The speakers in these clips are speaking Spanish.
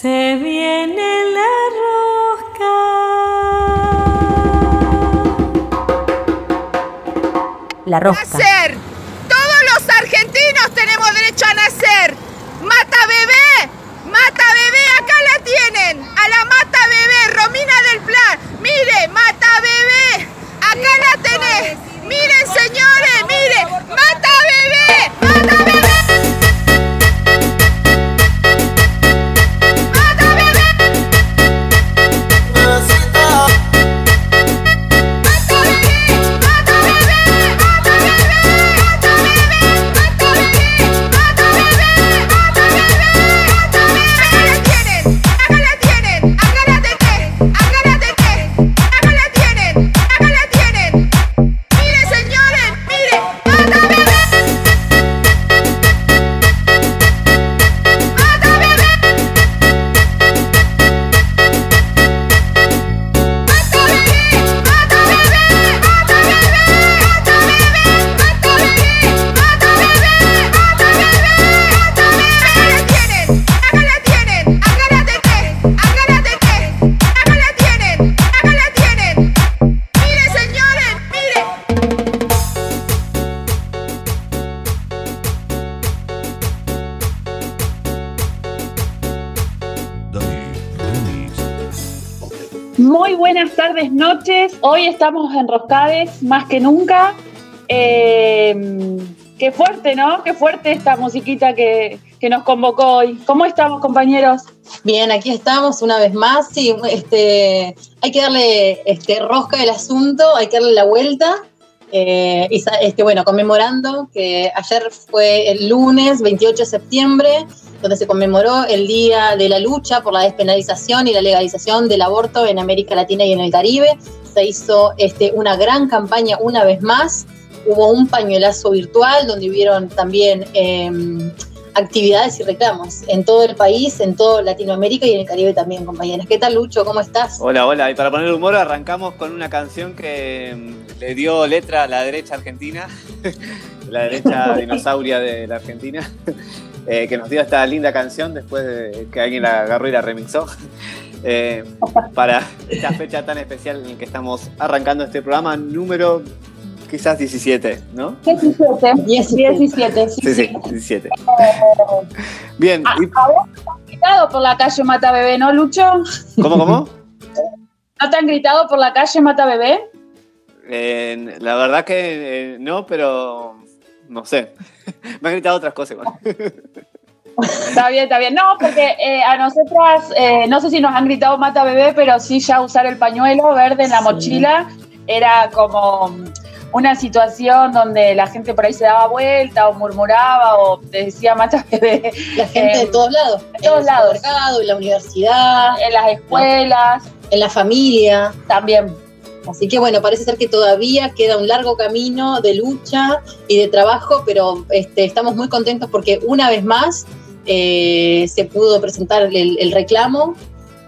Se viene la rosca. La rosca. Nacer. Todos los argentinos tenemos derecho a nacer. Mata bebé. Mata bebé. Acá la tienen. A la mata bebé. Romina del Plan. Mire, mata bebé. Acá la tenés. Miren, señores. Mire. Hoy estamos enroscades más que nunca. Eh, qué fuerte, ¿no? Qué fuerte esta musiquita que, que nos convocó hoy. ¿Cómo estamos, compañeros? Bien, aquí estamos una vez más. Sí, este, hay que darle este, rosca al asunto, hay que darle la vuelta. Eh, y este, bueno, conmemorando que ayer fue el lunes 28 de septiembre, donde se conmemoró el Día de la Lucha por la Despenalización y la Legalización del Aborto en América Latina y en el Caribe. Se hizo este, una gran campaña una vez más. Hubo un pañuelazo virtual donde hubieron también em, actividades y reclamos en todo el país, en toda Latinoamérica y en el Caribe también, compañeras. ¿Qué tal, Lucho? ¿Cómo estás? Hola, hola. Y para poner humor arrancamos con una canción que mm, le dio letra a la derecha argentina, la derecha dinosauria de la Argentina, eh, que nos dio esta linda canción después de que alguien la agarró y la remixó. eh, para esta fecha tan especial en que estamos arrancando este programa número quizás 17, ¿no? 17. 17. 17, sí, Sí, sí. sí, 17. Bien, Ah, y- a vos te han gritado por la calle Mata Bebé, ¿no, Lucho? ¿cómo, cómo? ¿No te han gritado por la calle Mata Bebé? Eh, la verdad que eh, no, pero no sé. Me han gritado otras cosas igual. Está bien, está bien. No, porque eh, a nosotras, eh, no sé si nos han gritado Mata Bebé, pero sí ya usar el pañuelo verde en la Sí. mochila era como una situación donde la gente por ahí se daba vuelta o murmuraba o te decía Mata Bebé La gente Eh, de todos lados. de todos en el lados. supermercado, en la universidad, en las escuelas en la familia. también. Así que bueno, parece ser que todavía queda un largo camino de lucha y de trabajo, pero este, estamos muy contentos porque una vez más eh, se pudo presentar el, reclamo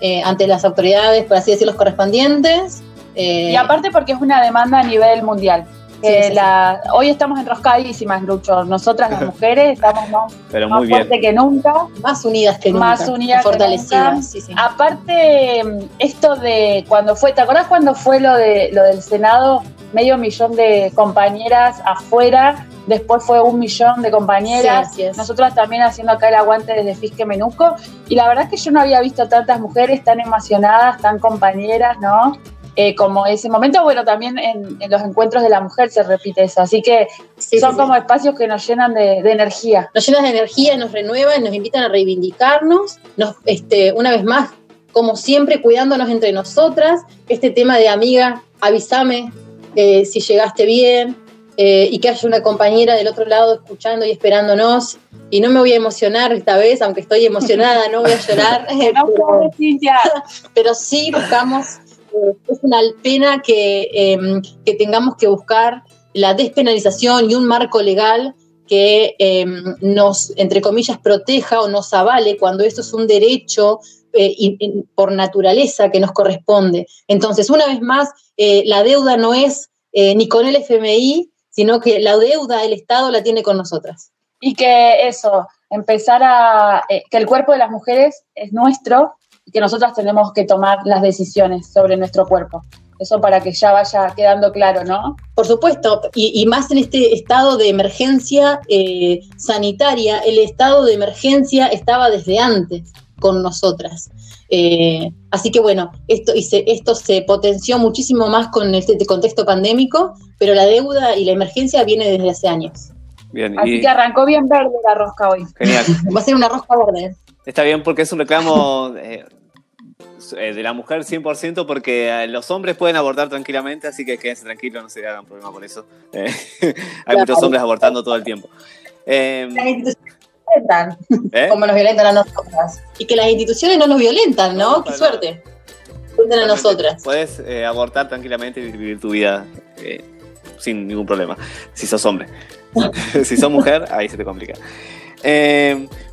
eh, ante las autoridades, por así decirlo, correspondientes. Eh, Y aparte porque es una demanda a nivel mundial. Sí, Eh, sí, la- hoy estamos enroscadísimas, Lucho. Nosotras las mujeres estamos más, Pero más muy bien. fuertes que nunca. más unidas que nunca. Más unidas que fortalecidas. nunca. sí, sí. Aparte, esto de cuando fue, ¿te acordás cuando fue lo de lo del Senado? Medio millón de compañeras afuera, después fue un millón de compañeras. Nosotras también haciendo acá el aguante desde Fisque Menuco. Y la verdad es que yo no había visto tantas mujeres tan emocionadas, tan compañeras, ¿no? Eh, como ese momento, bueno, también en, en los encuentros de la mujer se repite eso. Así que Sí, son sí, sí. como espacios que nos llenan de, de energía. nos llenan de energía, nos renuevan, nos invitan a reivindicarnos, nos, este, una vez más, como siempre, cuidándonos entre nosotras. Este tema de amiga, avísame eh, si llegaste bien, eh, y que haya una compañera del otro lado escuchando y esperándonos. Y no me voy a emocionar esta vez, aunque estoy emocionada, no voy a llorar. pero- pero sí buscamos, es una pena que, eh, que tengamos que buscar la despenalización y un marco legal que eh, nos, entre comillas, proteja o nos avale cuando esto es un derecho eh, por naturaleza que nos corresponde. Entonces, una vez más, eh, la deuda no es eh, ni con el FMI, sino que la deuda el Estado la tiene con nosotras. Y que eso, empezar a. que el cuerpo de las mujeres es nuestro y que nosotras tenemos que tomar las decisiones sobre nuestro cuerpo. Eso para que ya vaya quedando claro, ¿no? Por supuesto, y, y más en este estado de emergencia eh, sanitaria, el estado de emergencia estaba desde antes con nosotras. Eh, así que bueno, esto, y se, esto se potenció muchísimo más con este contexto pandémico, pero la deuda y la emergencia viene desde hace años. Bien, Así y que arrancó bien verde la rosca hoy. genial. Va a ser una rosca verde. Está bien porque es un reclamo eh, de la mujer 100% porque eh, los hombres pueden abortar tranquilamente, así que quédense tranquilos, no se hagan problema por eso. Eh, hay Claro. muchos hombres abortando todo el tiempo. Eh, Las instituciones nos violentan, ¿eh? como nos violentan a nosotras. Y que las instituciones no nos violentan, ¿no? No, Qué suerte. Violentan a nosotras. Puedes eh, abortar tranquilamente y vivir tu vida eh, sin ningún problema, si sos hombre. si sos mujer, ahí se te complica.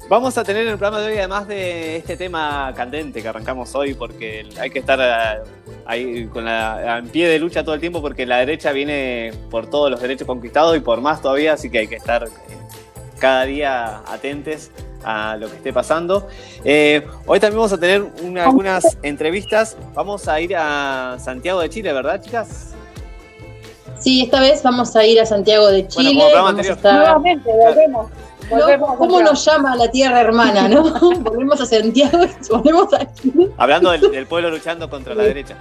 Vamos a tener en el programa de hoy, además de este tema candente que arrancamos hoy, porque hay que estar eh, ahí con la, en pie de lucha todo el tiempo, porque la derecha viene por todos los derechos conquistados y por más todavía, así que hay que estar eh, cada día atentes a lo que esté pasando. Eh, hoy también vamos a tener una- algunas entrevistas. Vamos a ir a Santiago de Chile, ¿verdad, chicas? Sí, esta vez vamos a ir a Santiago de Bueno, Chile. como programa vamos a estar- Nuevamente, volvemos. ¿Cómo nos llama la tierra hermana, no? Volvemos a Santiago y volvemos a Chile. Hablando del, del pueblo luchando contra la derecha.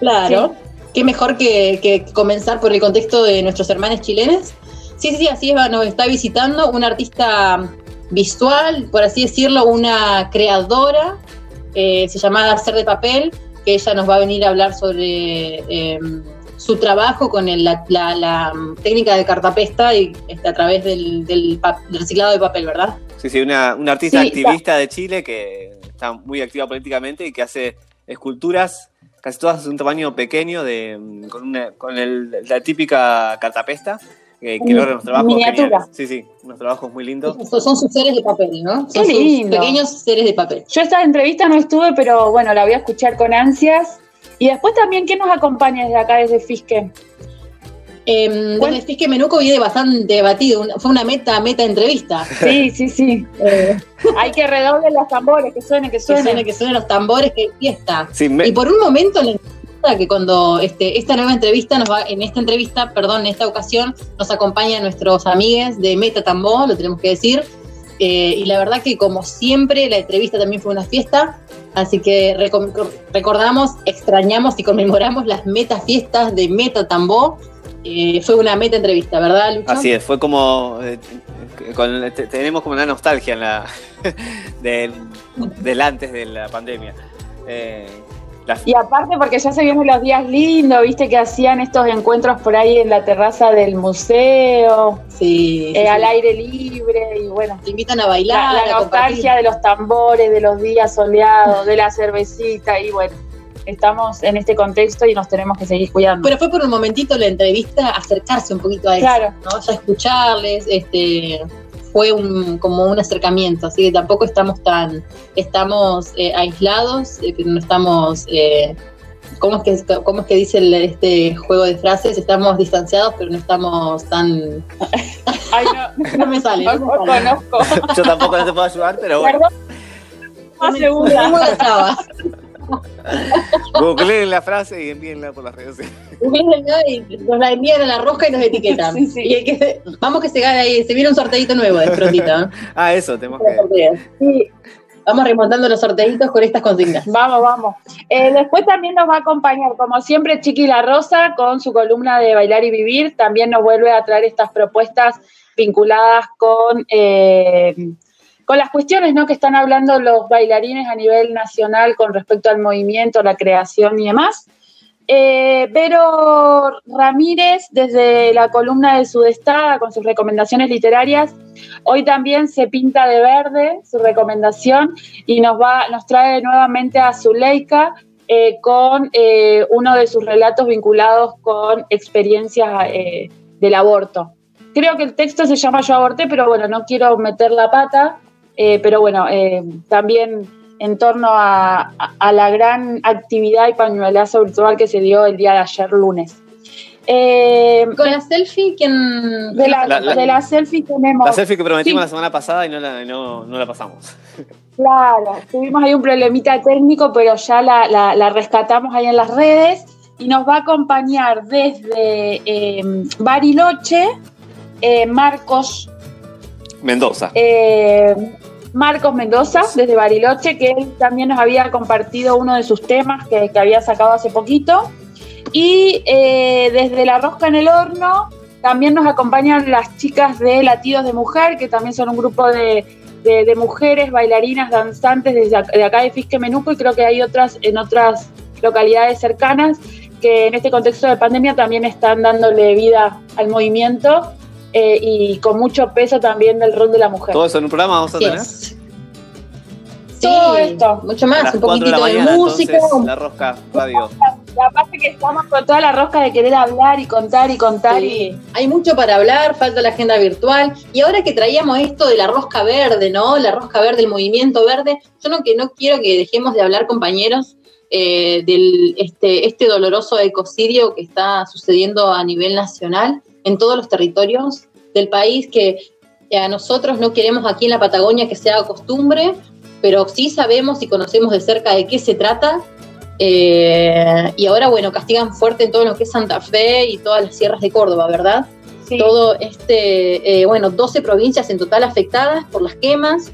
Claro. Qué mejor que, que comenzar por el contexto de nuestros hermanos chilenos. Sí, sí, sí, así es, nos está visitando una artista visual, por así decirlo, una creadora, eh, se llama Hacer de Papel, que ella nos va a venir a hablar sobre eh, su trabajo con el- la, la- la técnica de cartapesta y este, a través del, del pa- del reciclado de papel, ¿verdad? Sí, sí, una, una artista Sí, activista de Chile que está muy activa políticamente y que hace esculturas, casi todas de un tamaño pequeño, de, mm, con, una- con el- la típica cartapesta, eh, que Mi- logra unos trabajos miniatura. Sí, sí, unos trabajos muy lindos. Son, son sus seres de papel, ¿no? Qué Son sus lindo. pequeños seres de papel. Yo esta entrevista no estuve, pero bueno, la voy a escuchar con ansias. Y después también, ¿quién nos acompaña desde acá, desde Fisque? Eh, Bueno. desde que Menuco viene bastante debatido, una- fue una meta, meta entrevista. Sí, sí, sí. Eh, Hay que redoblen los tambores, que suene, que que suene, suene. que suenen los tambores, que fiesta. Sí, me- Y por un momento en la entrevista, que cuando este, esta nueva entrevista nos va, en esta entrevista, perdón, en esta ocasión, nos acompañan nuestros amigues de Meta Tambó, lo tenemos que decir. Eh, y la verdad que como siempre, la entrevista también fue una fiesta. Así que recordamos, extrañamos y conmemoramos las meta fiestas de Meta Tambó. Eh, fue una meta entrevista, ¿verdad, Lucho? Así es, fue como. eh, tenemos como una nostalgia en la, del, del antes de la pandemia. Eh, la- Y aparte porque ya se vienen los días lindos, viste que hacían estos encuentros por ahí en la terraza del museo, Sí, eh, sí. al aire libre y bueno. Te invitan a La, bailar, la a compartir. nostalgia de los tambores, de los días soleados, de la cervecita y bueno, estamos en este contexto y nos tenemos que seguir cuidando. Pero fue por un momentito la entrevista acercarse un poquito a eso, Claro. ¿no? Ya escucharles, este fue un, como un acercamiento, así que tampoco estamos tan, estamos eh, aislados, eh, pero no estamos, eh, ¿cómo, es que, ¿cómo es que dice el- este juego de frases? Estamos distanciados, pero no estamos tan, Ay, no, no me sale, no, no me sale. conozco. yo tampoco no te puedo ayudar, pero bueno. Perdón. Me- me. Googleen la frase y envíenla por las redes sociales. Y nos la envían a la rosca y nos etiquetan. Sí, sí. Y hay que, vamos que se gana ahí, se viene un sorteito nuevo de prontito. Ah, eso, tenemos que. Sí. Vamos remontando los sorteitos con estas consignas. Vamos, vamos. Eh, después también nos va a acompañar, como siempre, Chiqui La Rosa con su columna de Bailar y Vivir. También nos vuelve a traer estas propuestas vinculadas con, eh, con las cuestiones ¿no? que están hablando los bailarines a nivel nacional con respecto al movimiento, la creación y demás. Eh, Vero Ramírez, desde la columna de Sudestada, con sus recomendaciones literarias, hoy también se pinta de verde su recomendación y nos, va, nos trae nuevamente a Zuleika eh, con eh, uno de sus relatos vinculados con experiencias eh, del aborto. Creo que el texto se llama Yo aborté, pero bueno, no quiero meter la pata, eh, pero bueno, eh, también en torno a, a- a la gran actividad y pañuelazo virtual que se dio el día de ayer lunes. Eh, Con la selfie, ¿quién? de, la, La- la- de la selfie tenemos... La selfie que prometimos Sí. la semana pasada y no la, no, no la pasamos. Claro, tuvimos ahí un problemita técnico, pero ya la, la- la rescatamos ahí en las redes y nos va a acompañar desde eh, Bariloche eh, Marcos, Mendoza. Marcos Mendoza, desde Bariloche, que él también nos había compartido uno de sus temas que, había sacado hace poquito. Y eh, desde La Rosca en el Horno también nos acompañan las chicas de Latidos de Mujer, que también son un grupo de, mujeres bailarinas danzantes desde ac- de acá de Fisque Menuco y creo que hay otras en otras localidades cercanas que en este contexto de pandemia también están dándole vida al movimiento eh, y con mucho peso también del rol de la mujer. Todo eso en un programa vamos a tener. Yes. Sí, Todo esto. mucho más, un 4 de la poquitito de, mañana, música. entonces, La Rosca Radio. Y aparte que estamos con toda la rosca de querer hablar y contar y contar Sí, y Hay mucho para hablar, falta la agenda virtual. Y ahora que traíamos esto de la rosca verde, ¿no? La rosca verde, el movimiento verde, yo no, que no quiero que dejemos de hablar, compañeros, eh, del este, este doloroso ecocidio que está sucediendo a nivel nacional en todos los territorios del país, que a nosotros no queremos aquí en la Patagonia que se haga costumbre, pero sí sabemos y conocemos de cerca de qué se trata. Eh, y ahora, bueno, castigan fuerte en todo lo que es Santa Fe y todas las sierras de Córdoba, ¿verdad? sí, todo este, eh, bueno, 12 provincias en total afectadas por las quemas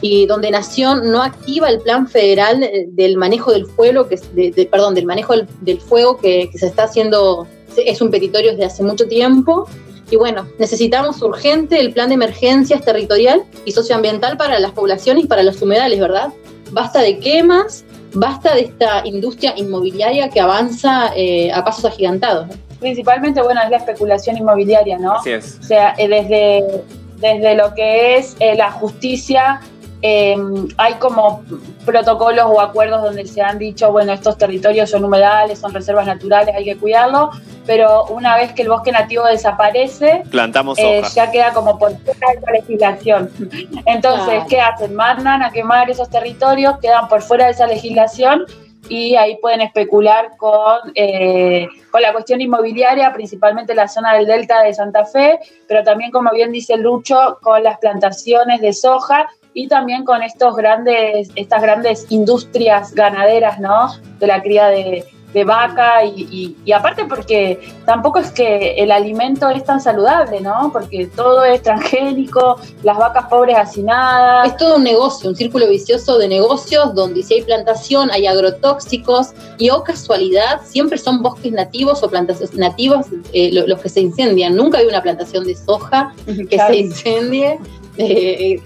y donde Nación no activa el plan federal eh, del manejo del fuego, que de, de- perdón, del manejo del, del fuego que, que se está haciendo, es un petitorio desde hace mucho tiempo. Y bueno, necesitamos urgente el plan de emergencias territorial y socioambiental para las poblaciones y para los humedales, ¿verdad? Basta de quemas, basta de esta industria inmobiliaria que avanza eh, a pasos agigantados. ¿no? principalmente bueno es la especulación inmobiliaria, ¿no? Así es. O sea, eh, desde, desde lo que es eh, la justicia, eh, hay como protocolos o acuerdos donde se han dicho, bueno, estos territorios son humedales, son reservas naturales, hay que cuidarlo, pero una vez que el bosque nativo desaparece, Plantamos eh, ya queda como por fuera de esa legislación. Entonces. ¿qué hacen? Mandan a quemar esos territorios, quedan por fuera de esa legislación y ahí pueden especular con, eh, con la cuestión inmobiliaria, principalmente la zona del delta de Santa Fe, pero también, como bien dice Lucho, con las plantaciones de soja y también con estos grandes, estas grandes industrias ganaderas, ¿no? De la cría de, de vaca y, y- y aparte porque tampoco es que el alimento es tan saludable, ¿no? Porque todo es transgénico, las vacas pobres hacinadas. Es todo un negocio, un círculo vicioso de negocios donde si hay plantación hay agrotóxicos y o casualidad siempre son bosques nativos o plantaciones nativas eh, lo- los que se incendian. Nunca hay una plantación de soja que Claro. se incendie eh,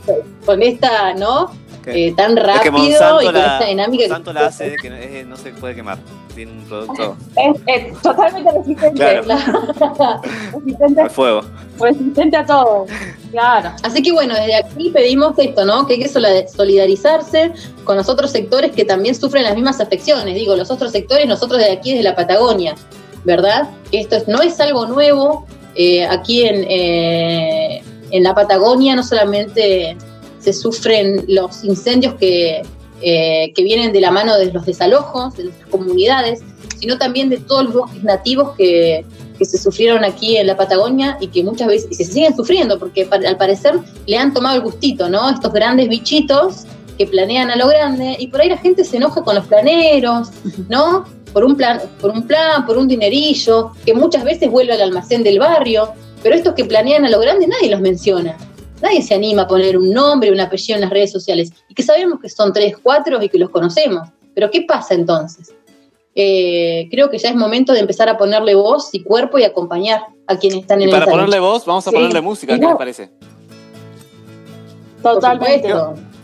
con esta, ¿no? Que- Eh, tan es que rápido Monsanto y con la, esta dinámica. que- Monsanto la hace de que no, es- no se puede quemar. Tiene un producto Es, es totalmente resistente. Claro. resistente, al fuego. resistente a todo. Claro. Así que bueno, desde aquí pedimos esto, ¿no? Que hay que solidarizarse con los otros sectores que también sufren las mismas afecciones. Digo, los otros sectores, nosotros desde aquí, desde la Patagonia, ¿verdad? Esto es- no es algo nuevo. eh, aquí en, eh, en la Patagonia no solamente se sufren los incendios que, eh, que vienen de la mano de los desalojos de nuestras comunidades, sino también de todos los bosques nativos que, que se sufrieron aquí en la Patagonia y que muchas veces se siguen sufriendo porque al parecer le han tomado el gustito, ¿no? Estos grandes bichitos que planean a lo grande y por ahí la gente se enoja con los planeros, ¿no? Por un plan, por un plan, por un dinerillo, que muchas veces vuelve al almacén del barrio, pero estos que planean a lo grande nadie los menciona. Nadie se anima a poner un nombre, un apellido en las redes sociales y que sabemos que son tres, cuatro y que los conocemos. Pero ¿qué pasa entonces? Eh, creo que ya es momento de empezar a ponerle voz y cuerpo y acompañar a quienes están Y en para esa ponerle lucha. voz, vamos a Sí. ponerle música. ¿Qué No. les parece? Totalmente.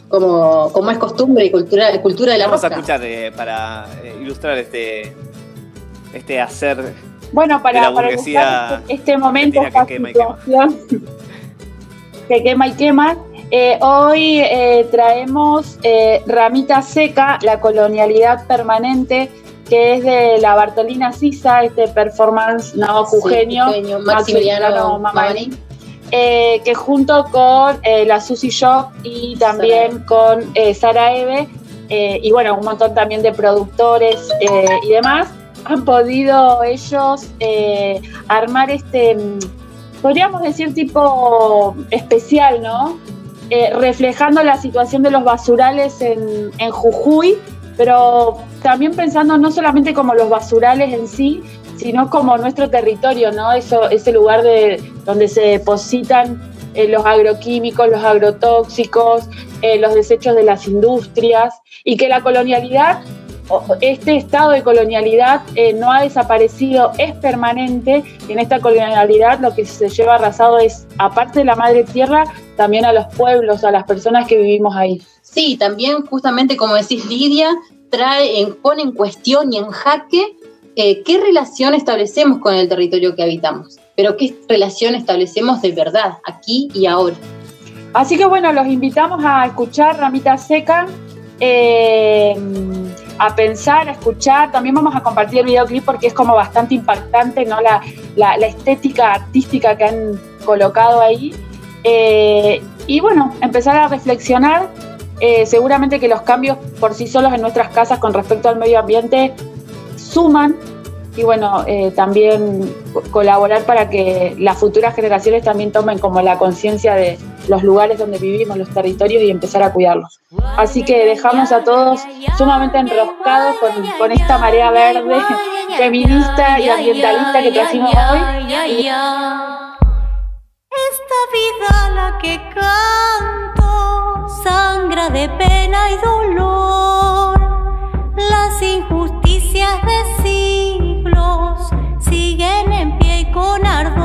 como, como es costumbre y cultura, cultura de la Vamos a escuchar eh, para eh, ilustrar este, este hacer Bueno, para, la para burguesía buscar este momento, argentina esta que quema y quema. que quema y quema, eh, hoy eh, traemos eh, Ramita Seca, la colonialidad permanente, que es de la Bartolina Sisa, este performance no Eugenio, Sí, Maximiliano Mamani. eh, que junto con eh, la Susi Shop y también con eh, Sara Eve, eh, y bueno, un montón también de productores eh, y demás, han podido ellos eh, armar este, mm, podríamos decir tipo especial, ¿no? Eh, reflejando la situación de los basurales en, Jujuy, pero también pensando no solamente como los basurales en sí, sino como nuestro territorio, ¿no? Eso, ese lugar de, donde se depositan eh, los agroquímicos, los agrotóxicos, los desechos de las industrias, y que la colonialidad, este estado de colonialidad eh, no ha desaparecido, es permanente, y en esta colonialidad lo que se lleva arrasado es, aparte de la madre tierra, también a los pueblos, a las personas que vivimos ahí. Sí, también justamente como decís Lidia, trae, en- pone en cuestión y en jaque eh, qué relación establecemos con el territorio que habitamos, pero qué relación establecemos de verdad, aquí y ahora. Así que bueno, los invitamos a escuchar Ramita Seca, eh, a pensar, a escuchar. También vamos a compartir el videoclip porque es como bastante impactante, ¿no? La, la- estética artística que han colocado ahí. Eh, y bueno, empezar a reflexionar. Eh, seguramente que los cambios por sí solos en nuestras casas con respecto al medio ambiente suman y bueno, eh, también co- colaborar para que las futuras generaciones también tomen como la conciencia de los lugares donde vivimos, los territorios y empezar a cuidarlos. Así que dejamos a todos sumamente enroscados con, con esta marea verde feminista y ambientalista que trajimos hoy. Esta vida la que canto sangra de pena y dolor. Las injusticias de siglos siguen en pie y con ardor.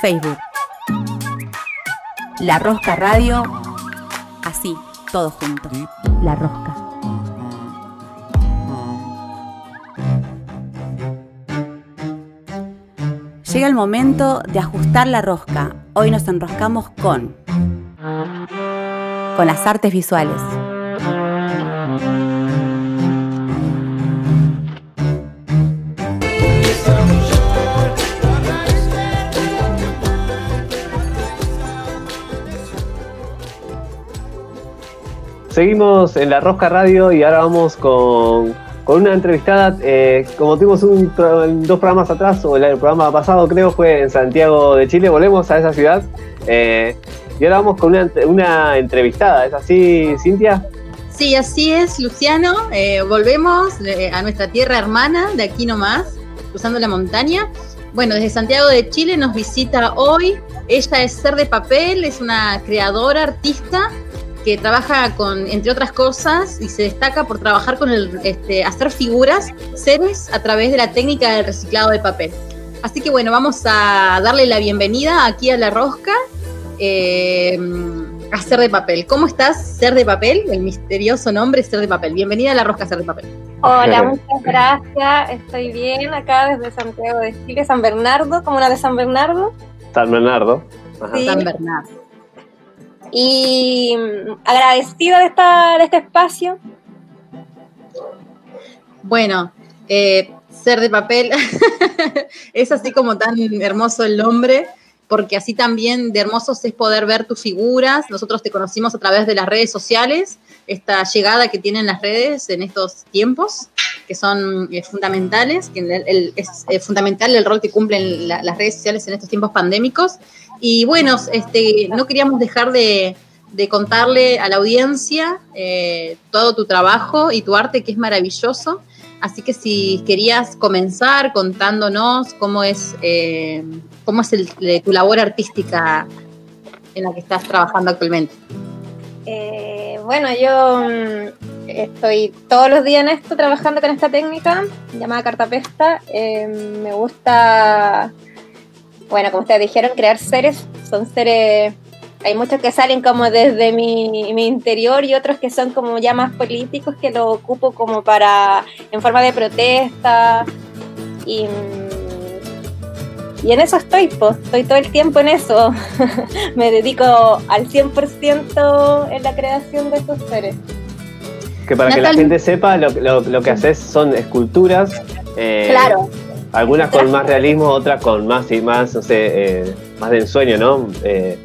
Facebook. La Rosca Radio. Así, todo junto. La Rosca. Llega el momento de ajustar la rosca. Hoy nos enroscamos con con las artes visuales. Seguimos en la Rosca Radio y ahora vamos con, con una entrevistada. eh, como tuvimos un, dos programas atrás, o el, el programa pasado creo fue en Santiago de Chile, volvemos a esa ciudad. eh, y ahora vamos con una, una entrevistada, ¿es así, Cintia? Sí, así es, Luciano. Eh, volvemos eh, a nuestra tierra hermana, de aquí nomás, cruzando la montaña. Bueno, desde Santiago de Chile nos visita hoy. Ella es Ser de Papel, es una creadora, artista que trabaja con, entre otras cosas, y se destaca por trabajar con el, este, hacer figuras, seres, a través de la técnica del reciclado de papel. Así que bueno, vamos a darle la bienvenida aquí a La Rosca eh, a Ser de Papel. ¿Cómo estás, Ser de Papel? El misterioso nombre Ser de Papel. Bienvenida a La Rosca Ser de Papel. Hola, muchas gracias. Estoy bien acá desde Santiago de Chile, San Bernardo, comuna de San Bernardo. San Bernardo. Ajá. Sí. San Bernardo. Y agradecida de, esta, de este espacio. Bueno, eh, Ser de Papel es así como tan hermoso el nombre, porque así también de hermosos es poder ver tus figuras. Nosotros te conocimos a través de las redes sociales, esta llegada que tienen las redes en estos tiempos, que son eh, fundamentales, que es eh, fundamental el rol que cumplen la- las redes sociales en estos tiempos pandémicos. Y bueno, este, no queríamos dejar de, de contarle a la audiencia eh, todo tu trabajo y tu arte, que es maravilloso. Así que si querías comenzar contándonos cómo es, eh, cómo es tu labor artística en la que estás trabajando actualmente. Eh, bueno, yo mm, estoy todos los días en esto, trabajando con esta técnica llamada cartapesta. Me gusta, bueno, como ustedes dijeron, crear seres. Son seres, hay muchos que salen como desde mi, mi interior y otros que son como ya más políticos, que lo ocupo como para, en forma de protesta. Y, y en eso estoy, pues, estoy todo el tiempo en eso me dedico al 100% en la creación de estos seres. Que para que la gente sepa, lo, lo- lo que haces son esculturas. eh, Claro, Algunas con más realismo, otras con más y más, no sé, eh, más de ensueño, ¿no? Eh,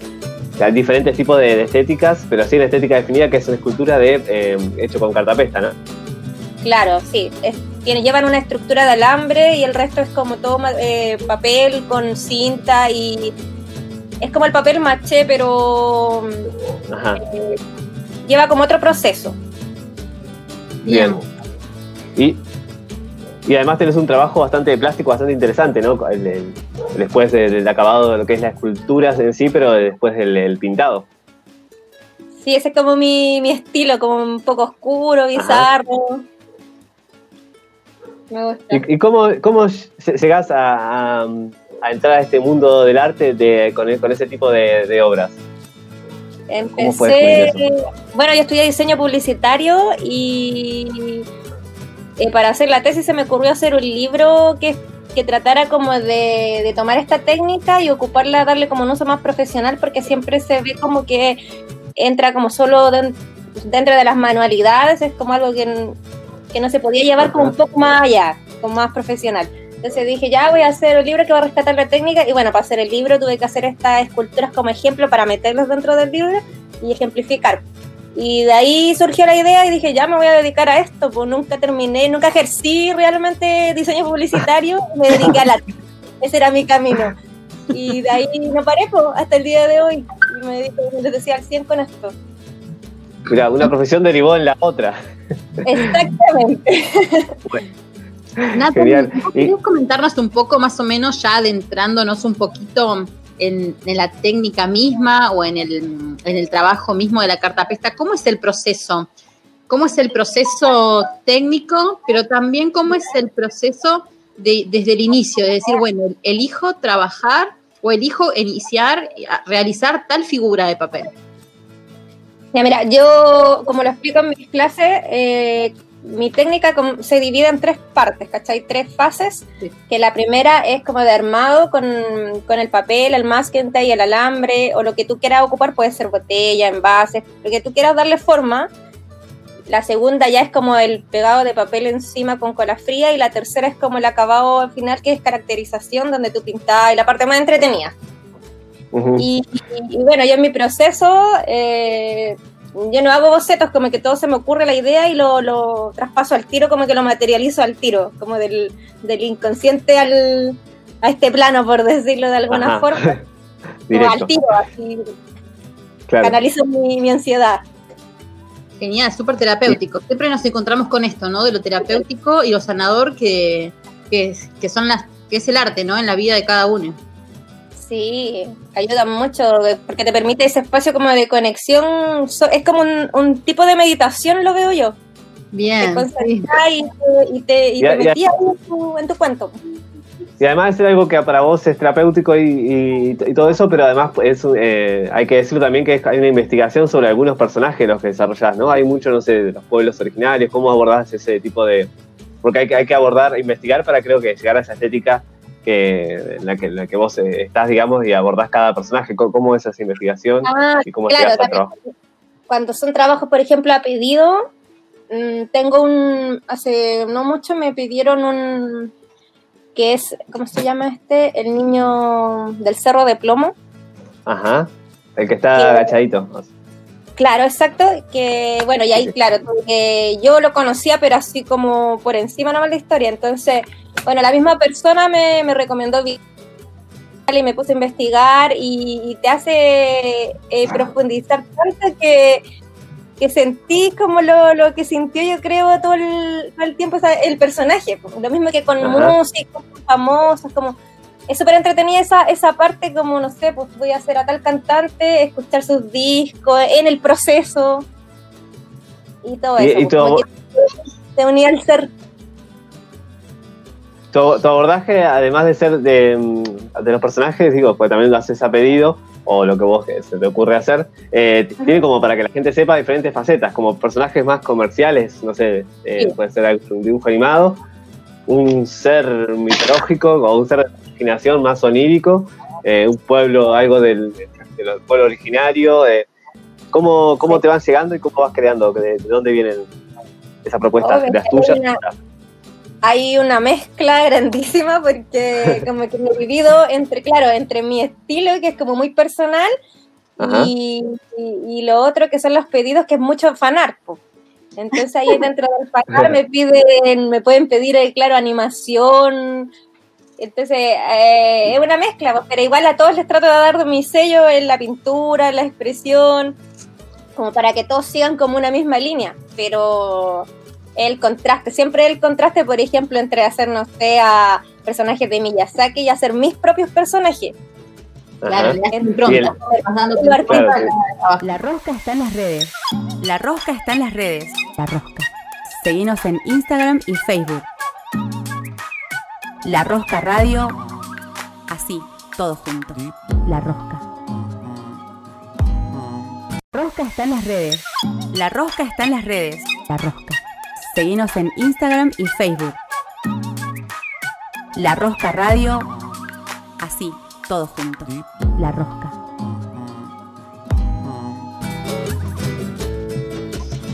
hay diferentes tipos de, de estéticas, pero así la estética definida que es una escultura de eh, hecho con cartapesta, ¿no? claro, sí. Es- tiene, llevan una estructura de alambre y el resto es como todo eh, papel con cinta y es como el papel maché, pero Ajá, eh, lleva como otro proceso. bien. Y, y además tenés un trabajo bastante plástico, bastante interesante, ¿no? El- el- después de- del acabado de lo que es la escultura en sí, pero después del el pintado. Sí, ese es como mi, mi estilo, como un poco oscuro, bizarro. Me gusta. ¿Y, y cómo, cómo ll- llegás a, a- a entrar a este mundo del arte de- con, con ese tipo de, de obras? ¿Cómo fue Empecé, bueno, yo estudié diseño publicitario y eh, para hacer la tesis se me ocurrió hacer un libro que, que tratara como de, de tomar esta técnica y ocuparla, darle como un uso más profesional porque siempre se ve como que entra como solo den- dentro de las manualidades, es como algo que, que no se podía llevar como un poco más allá, como más profesional. Entonces dije, ya voy a hacer un libro que va a rescatar la técnica. Y bueno, para hacer el libro tuve que hacer estas esculturas como ejemplo para meterlos dentro del libro y ejemplificar. Y de ahí surgió la idea y dije, ya me voy a dedicar a esto. Pues nunca terminé, nunca ejercí realmente diseño publicitario. Me dediqué a la Ese era mi camino. Y de ahí no paré pues, hasta el día de hoy. Y me dedico, como les decía, al 100 con esto. Mira, una profesión derivó en la otra. Exactamente. Natalie, Genial. ¿vos ¿querés comentarnos un poco más o menos ya adentrándonos un poquito en, la técnica misma o en el, en el trabajo mismo de la cartapesta? ¿Cómo es el proceso? cómo es el proceso técnico, pero también cómo es el proceso de- desde el inicio, es decir, bueno, elijo trabajar o elijo iniciar, realizar tal figura de papel. Ya, mira, yo, como lo explico en mis clases, eh, mi técnica se divide en tres partes, ¿cachai? Tres fases, Sí. que la primera es como de armado con, con el papel, el masking tape, el alambre, o lo que tú quieras ocupar, puede ser botella, envases, lo que tú quieras darle forma. La segunda ya es como el pegado de papel encima con cola fría, y la tercera es como el acabado al final, que es caracterización, donde tú pintas, y la parte más entretenida. Y, y- y bueno, yo en mi proceso, eh, yo no hago bocetos, como que todo se me ocurre la idea y lo, lo traspaso al tiro, como que lo materializo al tiro, como del, del inconsciente al, a este plano, por decirlo de alguna Ajá. forma. Como al tiro, así, Claro. canalizo mi, mi ansiedad. Genial, súper terapéutico. Siempre nos encontramos con esto, ¿no? De lo terapéutico y lo sanador que, que, que son las, que es el arte, ¿no? En la vida de cada uno. Sí, ayuda mucho, porque te permite ese espacio como de conexión, so- es como un, un tipo de meditación, lo veo yo. Te Bien. sí. concentras y, te- y te, y te metías en tu, en tu cuento. Y además es algo que para vos es terapéutico y, y- y todo eso, pero además es, un- eh, hay que decirlo también que es- hay una investigación sobre algunos personajes los que desarrollás, ¿no? Hay mucho, no sé, de los pueblos originarios, cómo abordás ese tipo de... Porque hay que, hay que abordar, investigar para creo que llegar a esa estética que, en, la que, en la que vos eh, estás, digamos, y abordás cada personaje. ¿Cómo, cómo es esa investigación Ah, y cómo claro, al trabajo? cuando son trabajos, por ejemplo, a pedido, mm, tengo un, hace no mucho me pidieron un, que es, ¿cómo se llama este? El niño del cerro de plomo. Ajá. El que está Que- agachadito. Claro, exacto, que bueno, y ahí, claro, que yo lo conocía, pero así como por encima nomás la historia. Entonces, bueno, la misma persona me, me recomendó y me puse a investigar y, y te hace eh, profundizar tanto que, que sentí como lo, lo que sintió yo creo todo el, todo el tiempo o sea, el personaje. Lo mismo que con Ajá. músicos famosos, como es súper entretenida esa, esa parte, como no sé, pues voy a hacer a tal cantante, escuchar sus discos, en el proceso y todo Y- eso. y pues, que te unía al ser. Tu, tu abordaje, además de ser de, mm, de los personajes, digo, pues también lo haces a pedido, o lo que vos que se te ocurre hacer, eh, tiene como para que la gente sepa diferentes facetas, como personajes más comerciales, no sé, eh, Sí. puede ser un dibujo animado, un ser mitológico o un ser de imaginación más onírico, eh, un pueblo, algo del, del pueblo originario, eh, ¿cómo, cómo Sí. te van llegando y cómo vas creando? ¿De, de dónde vienen esa propuesta? Oh, ¿De las tuyas? una- Hay una mezcla grandísima porque como que me he vivido entre, claro, entre mi estilo, que es como muy personal, Ajá. y, y- y lo otro que son los pedidos, que es mucho fanart. Entonces ahí dentro del fanart me piden, me pueden pedir, eh, claro, animación. Entonces eh, es una mezcla, po, pero igual a todos les trato de dar mi sello en la pintura, en la expresión, como para que todos sigan como una misma línea. Pero el contraste, siempre el contraste, por ejemplo, entre hacer, no sé, a personajes de Miyazaki y hacer mis propios personajes. Claro, al trabajo. La rosca está en las redes. La rosca está en las redes. La rosca. Seguinos en Instagram y Facebook. La Rosca Radio. Así, todo junto. La Rosca. La Rosca está en las redes. La Rosca está en las redes. La Rosca. Seguinos en Instagram y Facebook. La Rosca Radio. Así, todo junto. La Rosca.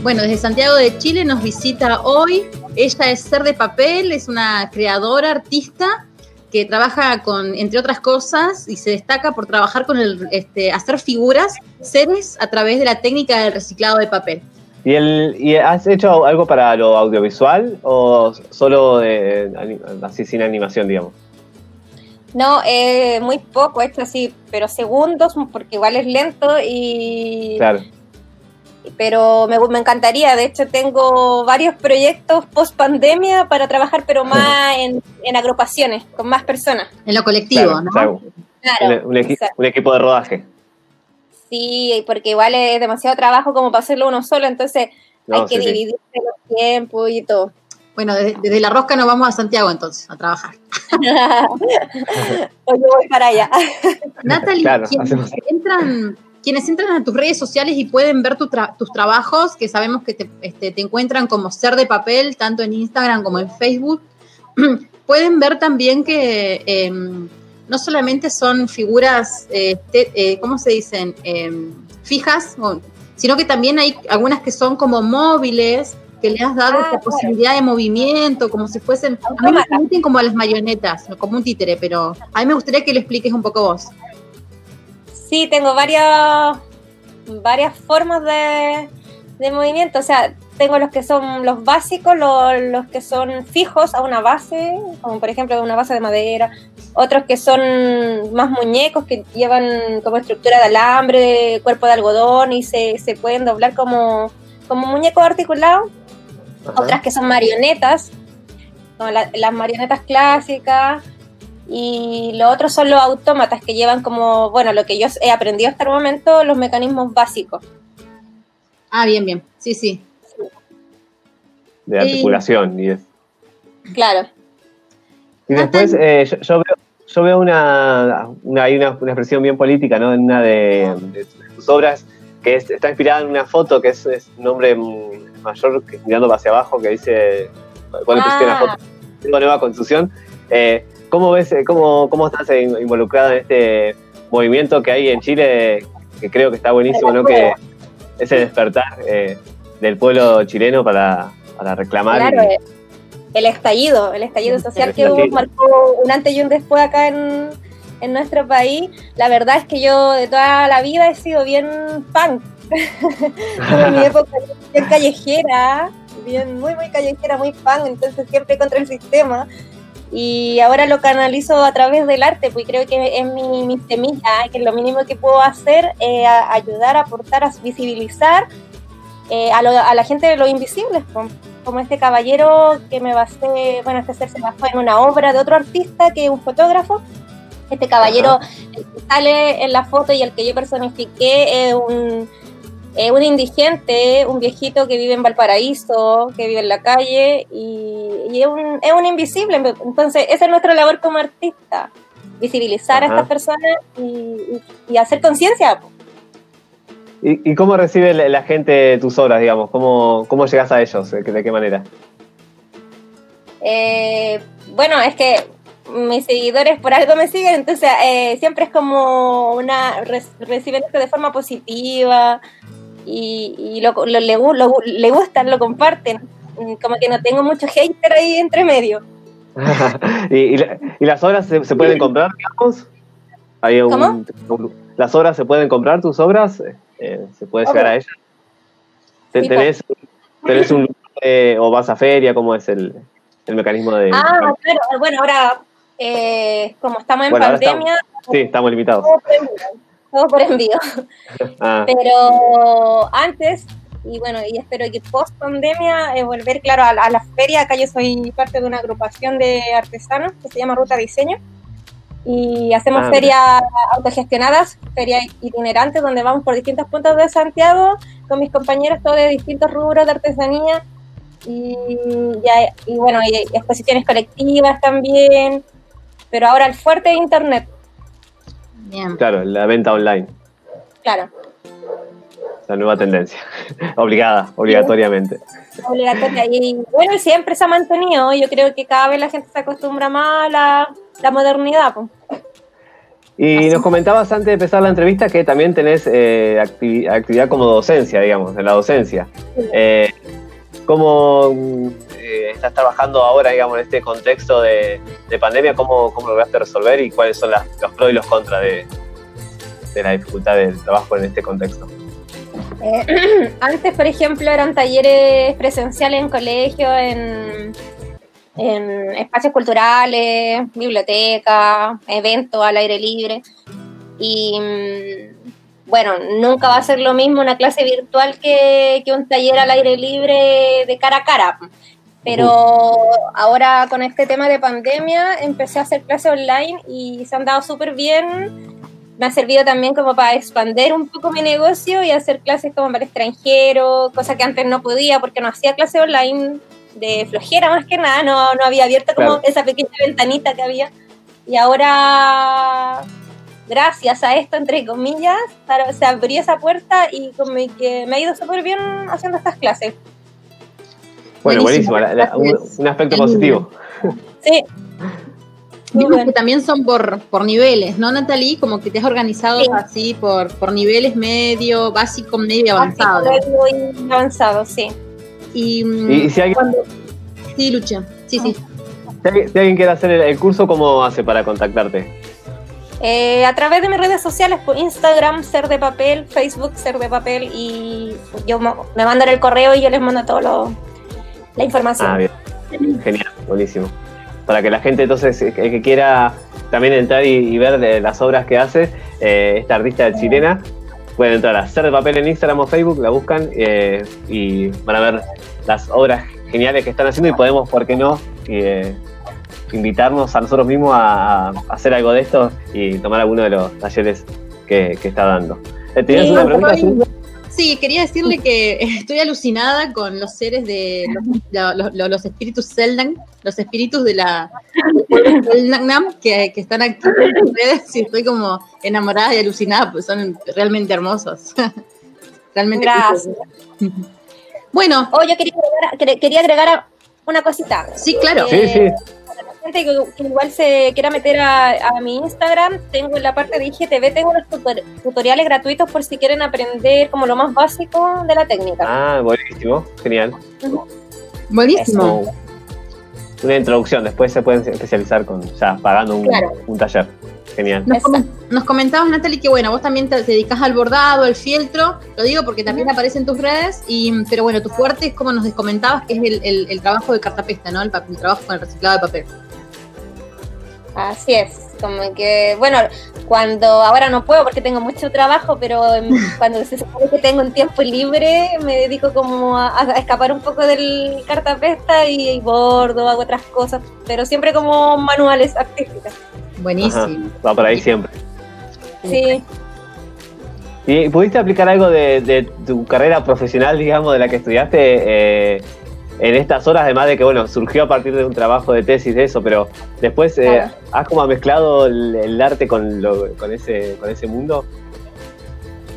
Bueno, desde Santiago de Chile nos visita hoy. Ella es Ser de Papel, es una creadora, artista que trabaja con, entre otras cosas, y se destaca por trabajar con el, este, hacer figuras, seres a través de la técnica del reciclado de papel. ¿Y, el, ¿Y has hecho algo para lo audiovisual o solo de, así sin animación, digamos? No, eh, muy poco, esto así, pero segundos, porque igual es lento y... Claro. Pero me, me encantaría, de hecho tengo varios proyectos post pandemia para trabajar, pero más en, en agrupaciones, con más personas. En lo colectivo, claro, ¿no? claro. Claro, Un, un equi- exacto. un equipo de rodaje. Sí, porque igual es demasiado trabajo como para hacerlo uno solo, entonces No, hay que sí, sí. dividirse los tiempos y todo. Bueno, desde, desde La Rosca nos vamos a Santiago entonces, a trabajar. o yo voy para allá. Natalie, Claro, hacemos- entran, quienes entran a tus redes sociales y pueden ver tu tra- tus trabajos, que sabemos que te, este, te encuentran como Ser de Papel, tanto en Instagram como en Facebook, pueden ver también que em, no solamente son figuras, eh, te- eh, ¿cómo se dicen? Em, fijas, sino que también hay algunas que son como móviles, que le has dado Ah, esta claro. posibilidad de movimiento, como si fuesen, a mí me como a las marionetas, como un títere, pero a mí me gustaría que lo expliques un poco vos. Sí, tengo varias, varias formas de, de movimiento. O sea, tengo los que son los básicos, los, los que son fijos a una base, como por ejemplo una base de madera. Otros que son más muñecos, que llevan como estructura de alambre, cuerpo de algodón y se, se pueden doblar como, como muñecos articulados. Otras que son marionetas, como la- las marionetas clásicas. Y los otros son los autómatas que llevan como, bueno, lo que yo he aprendido hasta el momento, los mecanismos básicos. Ah, bien, bien. Sí, sí. De articulación y es. Claro. Y después eh, yo, yo veo, yo veo una, una, hay una, una expresión bien política, ¿no? En una de, de tus obras que es- está inspirada en una foto que es, es un hombre mm, mayor que, mirando hacia abajo que dice, ¿cuál le pusiste una Ah. foto? Tengo nueva constitución. Eh, ¿Cómo ves, eh, cómo, cómo estás in- involucrada en este movimiento que hay en Chile, que creo que está buenísimo, ¿no? Que ese despertar eh, del pueblo chileno para, para reclamar. Claro, y- eh, el estallido, el estallido social El que hubo marcó un antes y un después acá en, en nuestro país. La verdad es que yo de toda la vida he sido bien punk. en mi época bien callejera, bien muy muy callejera, muy punk, entonces siempre contra el sistema. Y ahora lo canalizo a través del arte, pues creo que es mi, mi semilla, que es lo mínimo que puedo hacer, eh, a- ayudar, aportar, a visibilizar eh, a, lo- a la gente de los invisibles, como, como este caballero que me basé, bueno, este ser se basó en una obra de otro artista que es un fotógrafo. Este caballero que sale en la foto y el que yo personifiqué es un, un indigente, un viejito que vive en Valparaíso, que vive en la calle y, y es, un, es un invisible. Entonces, esa es nuestra labor como artista, visibilizar Ajá. a estas personas y, y- y hacer conciencia. ¿Y, cómo recibe la, gente tus obras, digamos? ¿Cómo, cómo llegas a ellos? ¿De qué, manera? Eh, bueno, es que mis seguidores por algo me siguen, entonces eh, siempre es como una re- reciben esto de forma positiva y, y lo, lo- le, lo- le gustan, lo comparten. Mm, Como que no tengo mucho hater ahí entre medio. ¿Y, y la- y las obras se, se pueden comprar, digamos? ¿Hay un- ¿Las obras se pueden comprar, tus obras? Eh, ¿Se puede llegar a ellas? ¿Te- Sí, ¿Tenés, tenés un de- o vas a feria? ¿Cómo es el, el mecanismo de...? Ah, claro, bueno, ahora eh, como estamos en Bueno, pandemia, Sí, estamos limitados. Todo por envío. Ah, Pero antes, y bueno, y espero que post pandemia, eh, volver, claro, a, la- a la feria. Acá yo soy parte de una agrupación de artesanos que se llama Ruta Diseño. Y hacemos Ah, ferias autogestionadas, ferias itinerantes, donde vamos por distintos puntos de Santiago con mis compañeros, todos de distintos rubros de artesanía. Y, ya- y bueno, y exposiciones colectivas también. Pero ahora el fuerte de internet, Bien. claro, la venta online, claro. la nueva tendencia. Obligada, obligatoriamente. obligatoria. Y bueno, siempre se ha mantenido. Yo creo que cada vez la gente se acostumbra más a la, la modernidad. pues. Y nos comentabas antes de empezar la entrevista que también tenés eh, activi- actividad como docencia, digamos, en la docencia. Eh, ¿Cómo estás trabajando ahora, digamos, en este contexto de, de pandemia? ¿Cómo, ¿Cómo lograste resolver y cuáles son las- los pros y los contras de, la dificultad del trabajo en este contexto? Eh, antes, por ejemplo, eran talleres presenciales en colegios, en, en espacios culturales, bibliotecas, eventos al aire libre. Y mm, bueno, nunca va a ser lo mismo una clase virtual que, que un taller al aire libre de cara a cara. Pero ahora con este tema de pandemia empecé a hacer clases online y se han dado súper bien me ha servido también como para expandir un poco mi negocio y hacer clases como para extranjeros, cosa que antes no podía porque no hacía clases online de flojera más que nada, no, no había abierto como Claro. esa pequeña ventanita que había. Y ahora, gracias a esto, entre comillas, se abrió esa puerta y como que me ha ido súper bien haciendo estas clases. Bueno, Buenísimo, buenísimo. la- la- un, un aspecto positivo. Sí, Vimos que también son por, por niveles, ¿no, Natalie? Como que te has organizado Sí. así por, por niveles medio, básico, medio y avanzado. Así, muy avanzado, sí. Y, mm, Y, y si, alguien, cuando- Sí, Lucha. Sí, sí. si alguien- si alguien quiere hacer el, el curso, ¿cómo hace para contactarte? Eh, a través de mis redes sociales, por Instagram, Ser de Papel, Facebook, Ser de Papel, y yo mo- me mandan el correo y yo les mando todo lo, la información. Ah, bien. Genial, buenísimo. Para que la gente entonces que, que quiera también entrar y, y ver de las obras que hace eh, esta artista chilena, pueden entrar a Ser de Papel en Instagram o Facebook, la buscan eh, y van a ver las obras geniales que están haciendo y podemos, ¿por qué no? eh, invitarnos a nosotros mismos a, a hacer algo de esto y tomar alguno de los talleres que, que está dando. ¿Tenías Sí, una pregunta? voy-? Sí, quería decirle que estoy alucinada con los seres de los, los- los- los espíritus Zeldan, los espíritus de la Zeldan que, que están aquí en las redes y estoy como enamorada y alucinada, pues son realmente hermosos. realmente Gracias. hermosos. Bueno, Oh, yo quería agregar, quer- quería agregar una cosita. sí, claro. Sí, sí. Gente que, que igual se quiera meter a, a mi Instagram, tengo en la parte de IGTV, tengo unos tutor- tutoriales gratuitos por si quieren aprender como lo más básico de la técnica. Ah, buenísimo, genial. Buenísimo. Una introducción, después se pueden especializar con ya pagando un, Claro. un taller. Genial. Nos, comen- nos comentabas, Natalie, que bueno, vos también te, dedicas al bordado, al fieltro, lo digo porque también aparece en tus redes, y, pero bueno, tu fuerte es como nos comentabas, que es el, el- el trabajo de cartapesta, ¿no? El, pa- el trabajo con el reciclado de papel. Así es, como que, bueno, cuando ahora no puedo porque tengo mucho trabajo, pero cuando se supone que tengo un tiempo libre, me dedico como a, a escapar un poco del cartapesta y, y bordo, hago otras cosas, pero siempre como manuales artísticas. Buenísimo. Ajá, va por ahí siempre. Sí, ¿Y pudiste aplicar algo de, de tu carrera profesional, digamos, de la que estudiaste eh, en estas horas, además de que, bueno, surgió a partir de un trabajo de tesis de eso, pero después eh, has como mezclado el, el arte con, lo- con, ese, con ese mundo?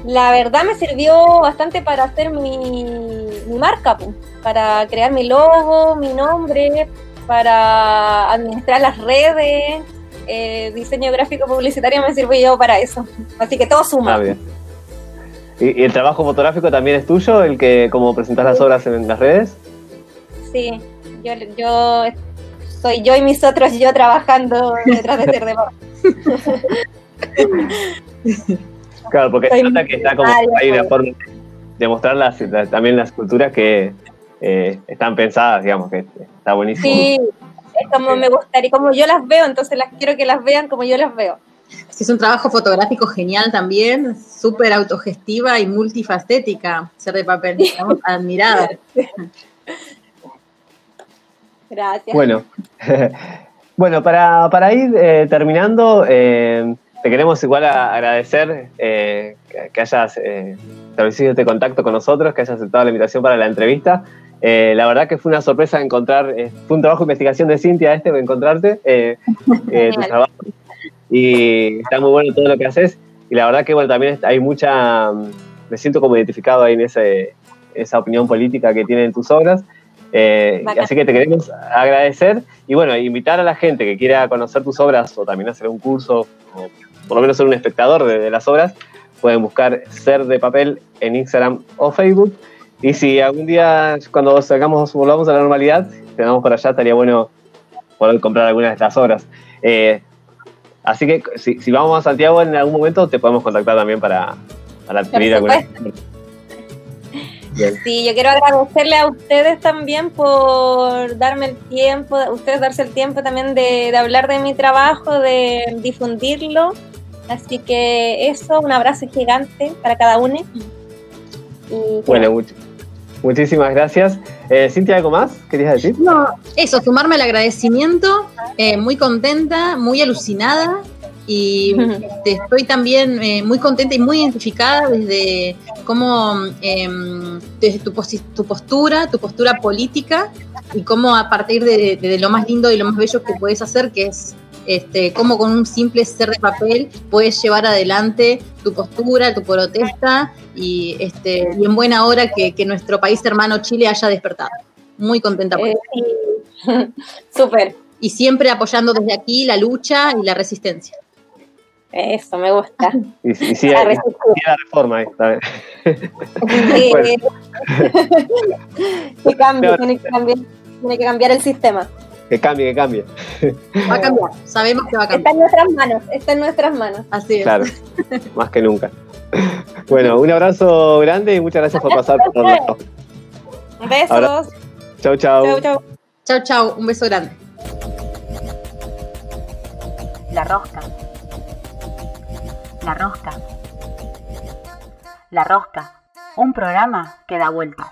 la verdad me sirvió bastante para hacer mi, mi marca, para crear mi logo, mi nombre, para administrar las redes. eh, diseño gráfico publicitario me sirvió para eso. Así que todo suma. Ah, bien. ¿Y, y el trabajo fotográfico también es tuyo, el que como presentás las obras en las redes? Sí, yo, yo soy yo y mis otros yo trabajando detrás de ser de. Claro, porque se Soy nota que está como hay una forma de mostrar las, la- también las culturas que eh, están pensadas, digamos, que está buenísimo. Sí, es como me gustaría, como yo las veo, entonces las quiero que las vean como yo las veo. Sí, es un trabajo fotográfico genial también, súper autogestiva y multifacética, ser de papel. Estamos admiradas. Gracias. Bueno, bueno para, para ir eh, terminando, eh, te queremos igual a- agradecer eh, que, hayas eh, establecido este contacto con nosotros, que hayas aceptado la invitación para la entrevista. Eh, la verdad que fue una sorpresa encontrar, eh, fue un trabajo de investigación de Cintia este, encontrarte, eh, eh, tu trabajo. Y está muy bueno todo lo que haces. Y la verdad que bueno, también hay mucha, mm, me siento como identificado ahí en ese, esa opinión política que tienen tus obras. Eh, así que te queremos agradecer y bueno, invitar a la gente que quiera conocer tus obras o también hacer un curso o por lo menos ser un espectador de, de las obras, pueden buscar Ser de Papel en Instagram o Facebook. Y si algún día, cuando sacamos, volvamos a la normalidad, te damos por allá, estaría bueno poder comprar algunas de estas obras. Eh, así que si, si vamos a Santiago en algún momento, te podemos contactar también para, para adquirir algunas. Bien. Sí, yo quiero agradecerle a ustedes también por darme el tiempo, ustedes darse el tiempo también de, de hablar de mi trabajo, de difundirlo. Así que eso, un abrazo gigante para cada uno. Y Bueno, much- muchísimas gracias. Eh, Cintia, ¿algo más querías decir? No, eso, sumarme al agradecimiento, eh, muy contenta, muy alucinada Y este, estoy también eh, muy contenta y muy identificada desde cómo, em, desde tu, tu postura, tu postura política y cómo a partir de, de lo más lindo y lo más bello que puedes hacer, que es este, cómo con un simple ser de papel puedes llevar adelante tu postura, tu protesta y, este, y en buena hora que, que nuestro país hermano Chile haya despertado. Muy contenta por Eh, eso. Súper. Y siempre apoyando desde aquí la lucha y la resistencia. Eso, me gusta. Y, y sigue, La y resistencia. sigue la reforma ahí, está bien. Eh, que cambie, tiene que cambiar, tiene que cambiar el sistema. Que cambie, que cambie. Va a cambiar, sabemos que va a Está cambiar. en nuestras manos, está en nuestras manos. Así es. Claro, más que nunca. Bueno, un abrazo grande y muchas gracias por pasar por la Besos. Ahora- Chau, chau. Chau, chau. Chao, chao, un beso grande. La rosca. La rosca. La rosca. Un programa que da vueltas.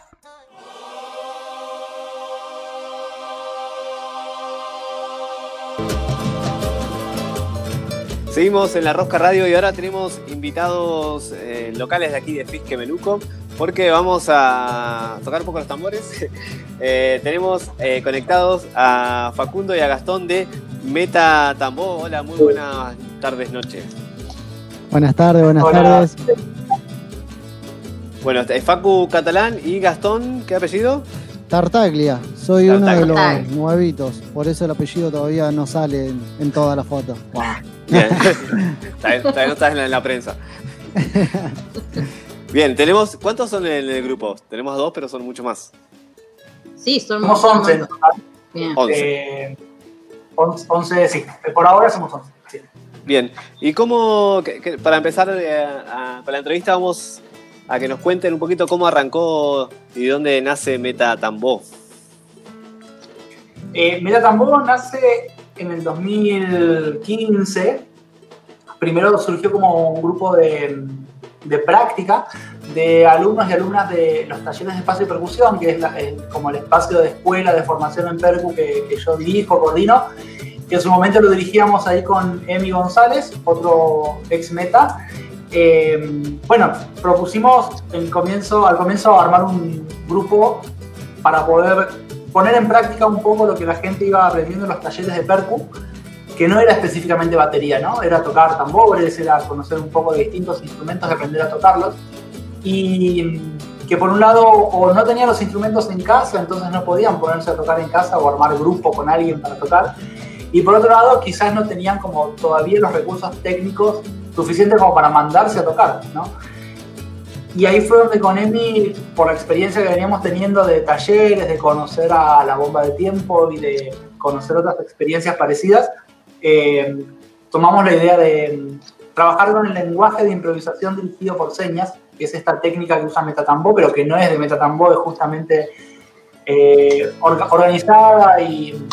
Seguimos en la Rosca Radio y ahora tenemos invitados eh, locales de aquí de Fisque Meluco porque vamos a tocar un poco los tambores. Eh, tenemos eh, conectados a Facundo y a Gastón de Meta Tambó. Hola, muy buenas tardes, noches. Buenas tardes, buenas Hola. tardes. Bueno, es Facu Catalán y Gastón, ¿qué apellido? Tartaglia, soy uno de los nuevitos, por eso el apellido todavía no sale en, en toda la foto. Bien. Todavía no estás en la, en la prensa. Bien, tenemos. ¿Cuántos son en el grupo? Tenemos dos, pero son mucho más. Sí, son Somos 11 en total. Bien. 11. Eh, 11, 11, sí. Por ahora somos 11. Bien, y cómo, que- que- para empezar eh, a- con la entrevista, vamos a que nos cuenten un poquito cómo arrancó y de dónde nace Meta Tambó. Eh, Meta Tambor nace en el 2015. Primero surgió como un grupo de, práctica de alumnos y alumnas de los talleres de espacio y percusión, que es como el espacio de escuela de formación en percu que, que yo dirijo, coordino, que en su momento lo dirigíamos ahí con Emi González, otro ex Meta. Eh, bueno, propusimos el comienzo, al comienzo armar un grupo para poder poner en práctica un poco lo que la gente iba aprendiendo en los talleres de percu, que no era específicamente batería, ¿no? Era tocar tambores, era conocer un poco de distintos instrumentos aprender a tocarlos. Y que por un lado o no tenían los instrumentos en casa, entonces no podían ponerse a tocar en casa o armar grupo con alguien para tocar. Y por otro lado, quizás no tenían como todavía los recursos técnicos suficientes como para mandarse a tocar, ¿no? Y ahí fue donde con Emi, por la experiencia que veníamos teniendo de talleres, de conocer a la bomba de tiempo y de conocer otras experiencias parecidas, eh, tomamos la idea de trabajar con el lenguaje de improvisación dirigido por señas, que es esta técnica que usa Metatambó, pero que no es de Metatambó, es justamente eh, orga- organizada y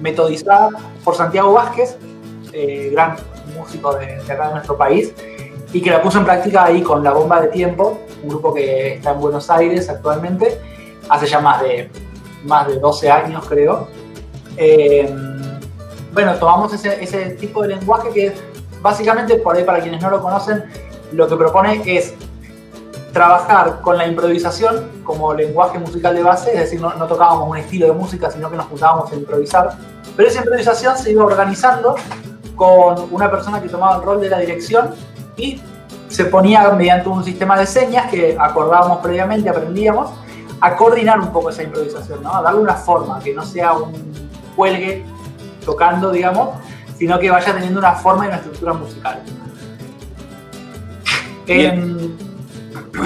metodizada por Santiago Vázquez, eh, gran músico de, de acá de nuestro país, y que la puso en práctica ahí con La Bomba de Tiempo, un grupo que está en Buenos Aires actualmente, hace ya más de, más de 12 años creo. Eh, bueno, tomamos ese, ese tipo de lenguaje que básicamente, por ahí para quienes no lo conocen, lo que propone es trabajar con la improvisación como lenguaje musical de base, es decir, no, no tocábamos un estilo de música, sino que nos juntábamos a improvisar, pero esa improvisación se iba organizando con una persona que tomaba el rol de la dirección y se ponía mediante un sistema de señas que acordábamos previamente, aprendíamos, a coordinar un poco esa improvisación, ¿no? a darle una forma, que no sea un cuelgue tocando, digamos, sino que vaya teniendo una forma y una estructura musical.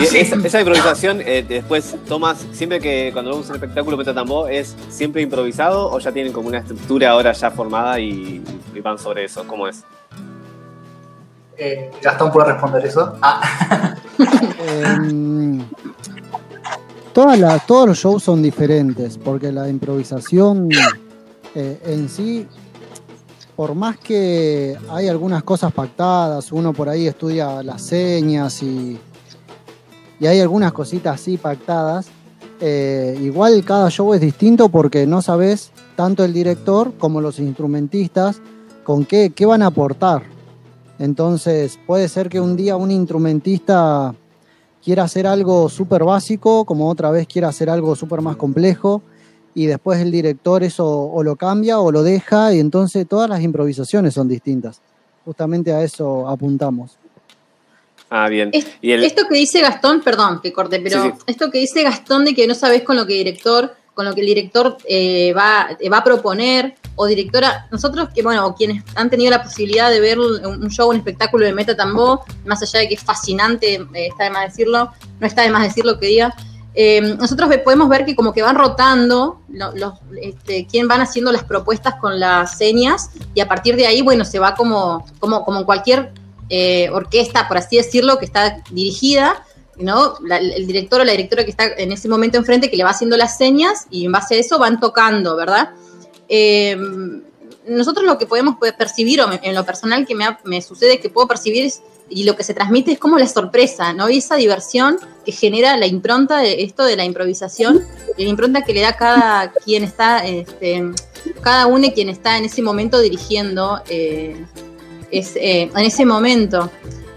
Sí. esa, esa improvisación, eh, después tomas, siempre que cuando vemos un espectáculo Meta Tambó, ¿es siempre improvisado o ya tienen como una estructura ahora ya formada y, y van sobre eso? ¿Cómo es? Eh, Gastón puede responder eso. Ah, Em, todas las- todos los shows son diferentes, porque la improvisación eh, en sí, por más que hay algunas cosas pactadas, uno por ahí estudia las señas y, y hay algunas cositas así pactadas, eh, igual cada show es distinto porque no sabes tanto el director como los instrumentistas con qué, qué van a aportar. Entonces puede ser que un día un instrumentista quiera hacer algo súper básico, como otra vez quiera hacer algo súper más complejo, y después el director eso o lo cambia o lo deja, y entonces todas las improvisaciones son distintas. Justamente a eso apuntamos. Ah, bien. Es- Y el, Esto que dice Gastón, perdón que corte, pero Sí, sí. esto que dice Gastón de que no sabes con lo que director, con lo que el director eh, va, eh, va a proponer, o directora, nosotros que bueno, quienes han tenido la posibilidad de ver un show, un espectáculo de Meta Tambó, más allá de que es fascinante, eh, está de más decirlo, no está de más decirlo que diga. eh, nosotros podemos ver que como que van rotando lo- los, este, quién van haciendo las propuestas con las señas y a partir de ahí, bueno, se va como, como, como en cualquier eh, orquesta, por así decirlo, que está dirigida, ¿no? La- el director o la directora que está en ese momento enfrente que le va haciendo las señas y en base a eso van tocando, ¿verdad? Eh, nosotros lo que podemos pe- percibir, o en lo personal que me, ha- me sucede que puedo percibir es- y lo que se transmite es como la sorpresa, ¿no? Y esa diversión que genera la impronta de esto de la improvisación, la impronta que le da cada quien está, este, cada uno quien está en ese momento dirigiendo eh, es, eh, en ese momento.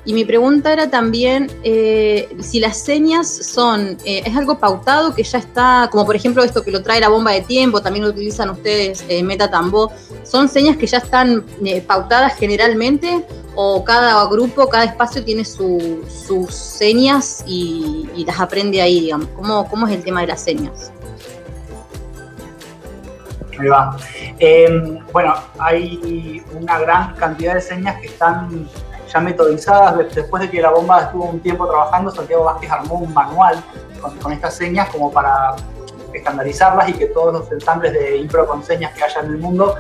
Y mi pregunta era también eh, si las señas son, eh, es algo pautado que ya está, como por ejemplo esto que lo trae la bomba de tiempo, también lo utilizan ustedes, eh, Meta ¿son señas que ya están pautadas generalmente o cada grupo, cada espacio tiene su- sus señas y, y las aprende ahí, digamos? ¿Cómo, ¿Cómo es el tema de las señas? Ahí va. Eh, bueno, hay una gran cantidad de señas que están ya metodizadas. De- Después de que la bomba estuvo un tiempo trabajando, Santiago Vázquez armó un manual con, con estas señas como para estandarizarlas y que todos los ensambles de impro con señas que haya en el mundo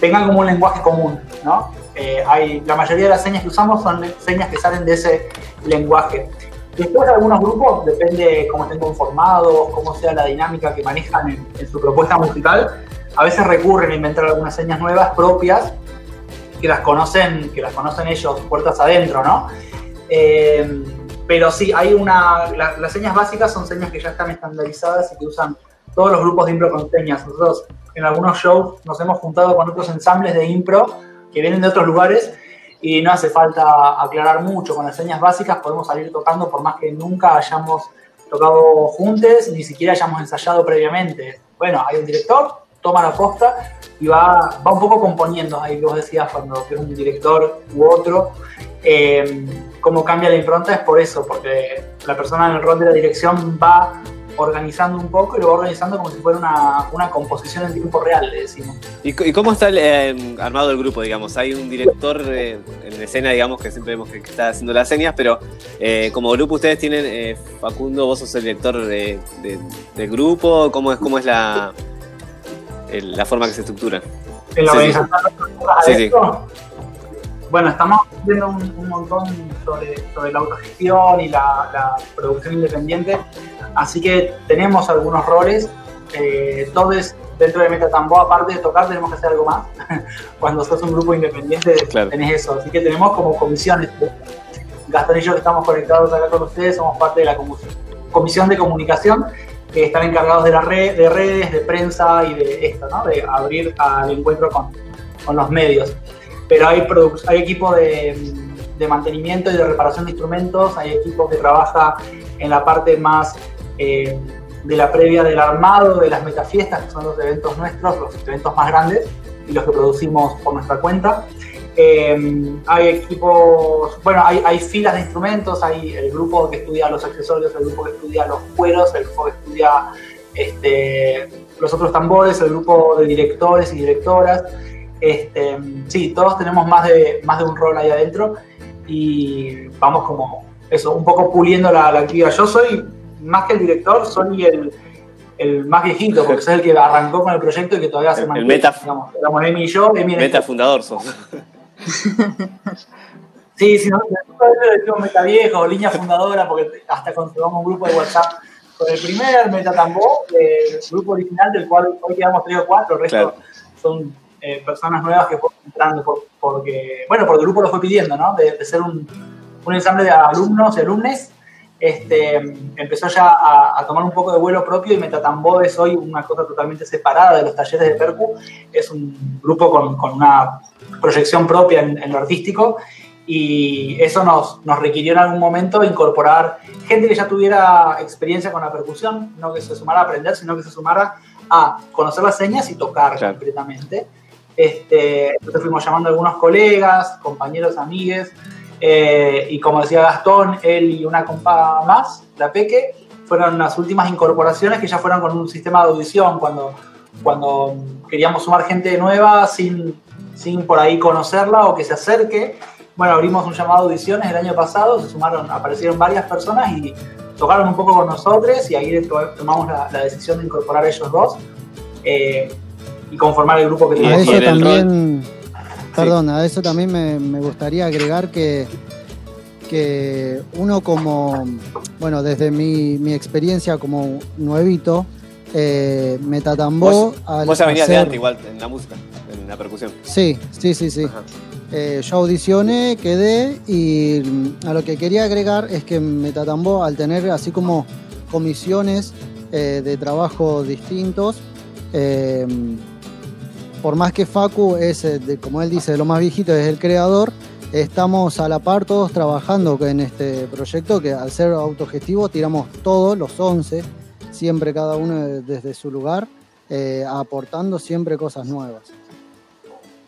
tengan como un lenguaje común, ¿no? Eh, hay, la mayoría de las señas que usamos son señas que salen de ese lenguaje. Después de algunos grupos, depende cómo estén conformados, cómo sea la dinámica que manejan en, en su propuesta musical, a veces recurren a inventar algunas señas nuevas propias que las conocen, que las conocen ellos puertas adentro, ¿no? Eh, pero sí, hay una. la- las señas básicas son señas que ya están estandarizadas y que usan todos los grupos de impro con señas. Nosotros en algunos shows nos hemos juntado con otros ensambles de impro que vienen de otros lugares y no hace falta aclarar mucho. Con las señas básicas podemos salir tocando por más que nunca hayamos tocado juntos, ni siquiera hayamos ensayado previamente. Bueno, hay un director, toma la posta y va, va un poco componiendo, ahí que vos decías, cuando es un director u otro, eh, cómo cambia la impronta es por eso, porque la persona en el rol de la dirección va organizando un poco y lo va organizando como si fuera una, una composición en tiempo real, le decimos. ¿Y, cómo está eh, armado el grupo, digamos? Hay un director eh, en escena, digamos, que siempre vemos que, que está haciendo las señas, pero eh, como grupo ustedes tienen, eh, Facundo, vos sos el director de- de- del grupo, ¿cómo es, cómo es la, el- la forma que se estructura? En la Sí, sí. Sí, Bueno, estamos viendo un, un montón sobre, sobre la autogestión y la, la producción independiente, así que tenemos algunos roles. Eh, todos dentro de Metatambo, aparte de tocar, tenemos que hacer algo más. Cuando sos un grupo independiente, Claro. tenés eso. Así que tenemos como comisiones. Gastón y yo que estamos conectados acá con ustedes, somos parte de la comisión de comunicación que están encargados de la red, de redes, de prensa y de esto, ¿no? De abrir al encuentro con, con los medios. Pero hay, hay equipo de, de mantenimiento y de reparación de instrumentos, hay equipo que trabaja en la parte más eh, de la previa del armado, de las metafiestas, que son los eventos nuestros, los eventos más grandes y los que producimos por nuestra cuenta. Eh, hay equipos, bueno, hay, hay filas de instrumentos, hay el grupo que estudia los accesorios, el grupo que estudia los cueros, el grupo que estudia este, los otros tambores, el grupo de directores y directoras. Este, sí, todos tenemos más de, más de un rol ahí adentro y vamos como eso, un poco puliendo la, la actividad. Yo soy, más que el director, soy el, el más viejito, porque soy el que arrancó con el proyecto y que todavía se El- el mantiene. meta- digamos, éramos Emi y yo, Emi en Meta fundador sos. Sí, sí, nosotros le decimos meta viejo o línea fundadora, porque hasta conservamos un grupo de WhatsApp con el primer Meta Tambó, el grupo original del cual hoy quedamos tres o cuatro, el resto Claro. son eh, personas nuevas que fueron entrando por- porque, bueno, porque el grupo lo fue pidiendo, ¿no? De, de ser un, un ensamble de alumnos y alumnes, este, empezó ya a, a tomar un poco de vuelo propio y Metatambó es hoy una cosa totalmente separada de los talleres de Percu, es un grupo con, con una proyección propia en, en lo artístico y eso nos, nos requirió en algún momento incorporar gente que ya tuviera experiencia con la percusión, no que se sumara a aprender, sino que se sumara a conocer las señas y tocar Claro. concretamente. Este, entonces fuimos llamando a algunos colegas, compañeros, amigues, eh, y como decía Gastón, él y una compa más, la Peque, fueron las últimas incorporaciones que ya fueron con un sistema de audición, cuando, cuando queríamos sumar gente nueva sin, sin por ahí conocerla o que se acerque. Bueno, abrimos un llamado de audiciones el año pasado, se sumaron, aparecieron varias personas y tocaron un poco con nosotros y ahí to- tomamos la, la decisión de incorporar a ellos dos eh, y conformar el grupo que A Y- tenemos. eso también, perdón, a eso también me, me gustaría agregar que, que uno como, bueno, desde mi, mi experiencia como nuevito, eh, Metatambó Vos, al vos ya venías de antes igual en la música, en la percusión. Sí, sí, sí, sí. Eh, yo audicioné, quedé y a lo que quería agregar es que Metatambó, al tener así como comisiones eh, de trabajo distintos, por más que Facu es, eh, como él dice, de lo más viejito, es el creador, estamos a la par todos trabajando en este proyecto que al ser autogestivo tiramos todos, los 11, siempre cada uno desde su lugar, eh, aportando siempre cosas nuevas.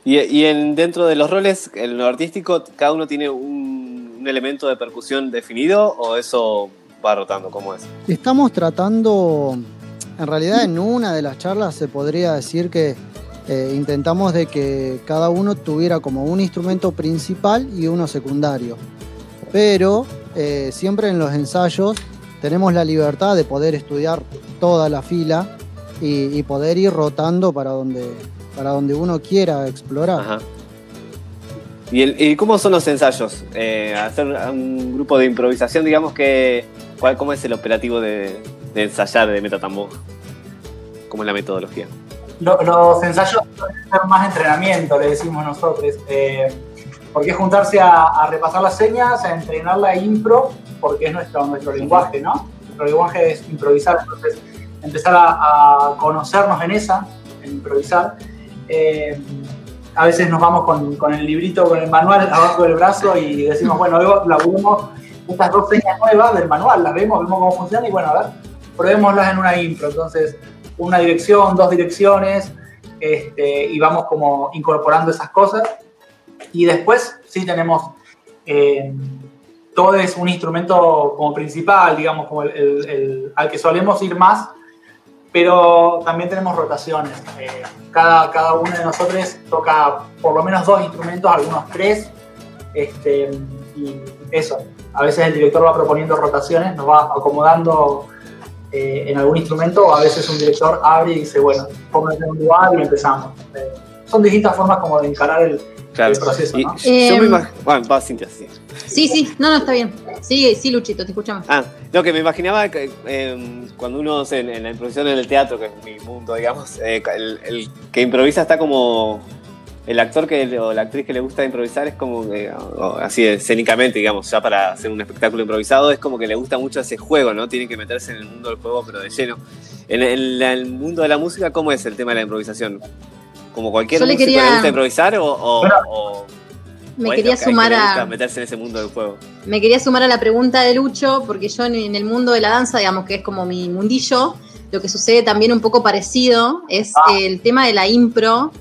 Y, y en, dentro de los roles, en lo artístico, ¿cada uno tiene un, un elemento de percusión definido o eso va rotando? ¿Cómo es? Estamos tratando, en realidad en una de las charlas se podría decir que eh, intentamos de que cada uno tuviera como un instrumento principal y uno secundario. Pero eh, siempre en los ensayos tenemos la libertad de poder estudiar toda la fila y, poder ir rotando para donde, para donde uno quiera explorar. Ajá. ¿Y, el- y cómo son los ensayos? Eh, hacer un grupo de improvisación, digamos que. ¿cuál, ¿Cómo es el operativo de, ensayar de Metatambo? ¿Cómo es la metodología? Lo- los ensayos ser más entrenamiento, le decimos nosotros. eh, porque es juntarse a, a repasar las señas, a entrenar la impro, porque es nuestro, nuestro lenguaje, ¿no? Nuestro lenguaje es improvisar, entonces empezar a, a conocernos en esa, en improvisar. Eh, a veces nos vamos con, con el librito, con el manual abajo del brazo y decimos, bueno, hoy laburemos estas dos señas nuevas del manual, las vemos, vemos cómo funciona y bueno, a ver, probémoslas en una impro. Entonces, una dirección, dos direcciones, este, y vamos como incorporando esas cosas. Y después sí tenemos, eh, todo es un instrumento como principal, digamos, como el, al que solemos ir más, pero también tenemos rotaciones. Eh, cada, cada uno de nosotros toca por lo menos dos instrumentos, algunos tres, este, y eso. A veces el director va proponiendo rotaciones, nos va acomodando eh, en algún instrumento, o a veces un director abre y dice, bueno, pónganse en un lugar y empezamos. Eh, son distintas formas como de encarar el, Claro. el proceso, Y ¿no? yo me Em, Bueno, va, Cintia, sí. Sí, sí, no, no, está bien. Sí, sí, Luchito, te escuchamos. Ah, no, que me imaginaba que eh, cuando uno se- en, en la improvisación en el teatro, que es mi mundo, digamos, eh, el, el que improvisa está como. El actor que, le- o la actriz que le gusta improvisar es como que, o- o así escénicamente, digamos, ya para hacer un espectáculo improvisado, es como que le gusta mucho ese juego, ¿no? Tiene que meterse en el mundo del juego, pero de lleno. En, el mundo de la música, ¿cómo es el tema de la improvisación? ¿Como cualquier músico quería- le gusta improvisar o.? o- o- Me quería sumar a. meterse en ese mundo del juego. Me quería sumar a la pregunta de Lucho, porque yo en, en el mundo de la danza, digamos que es como mi mundillo, lo que sucede también un poco parecido es el tema de la impro,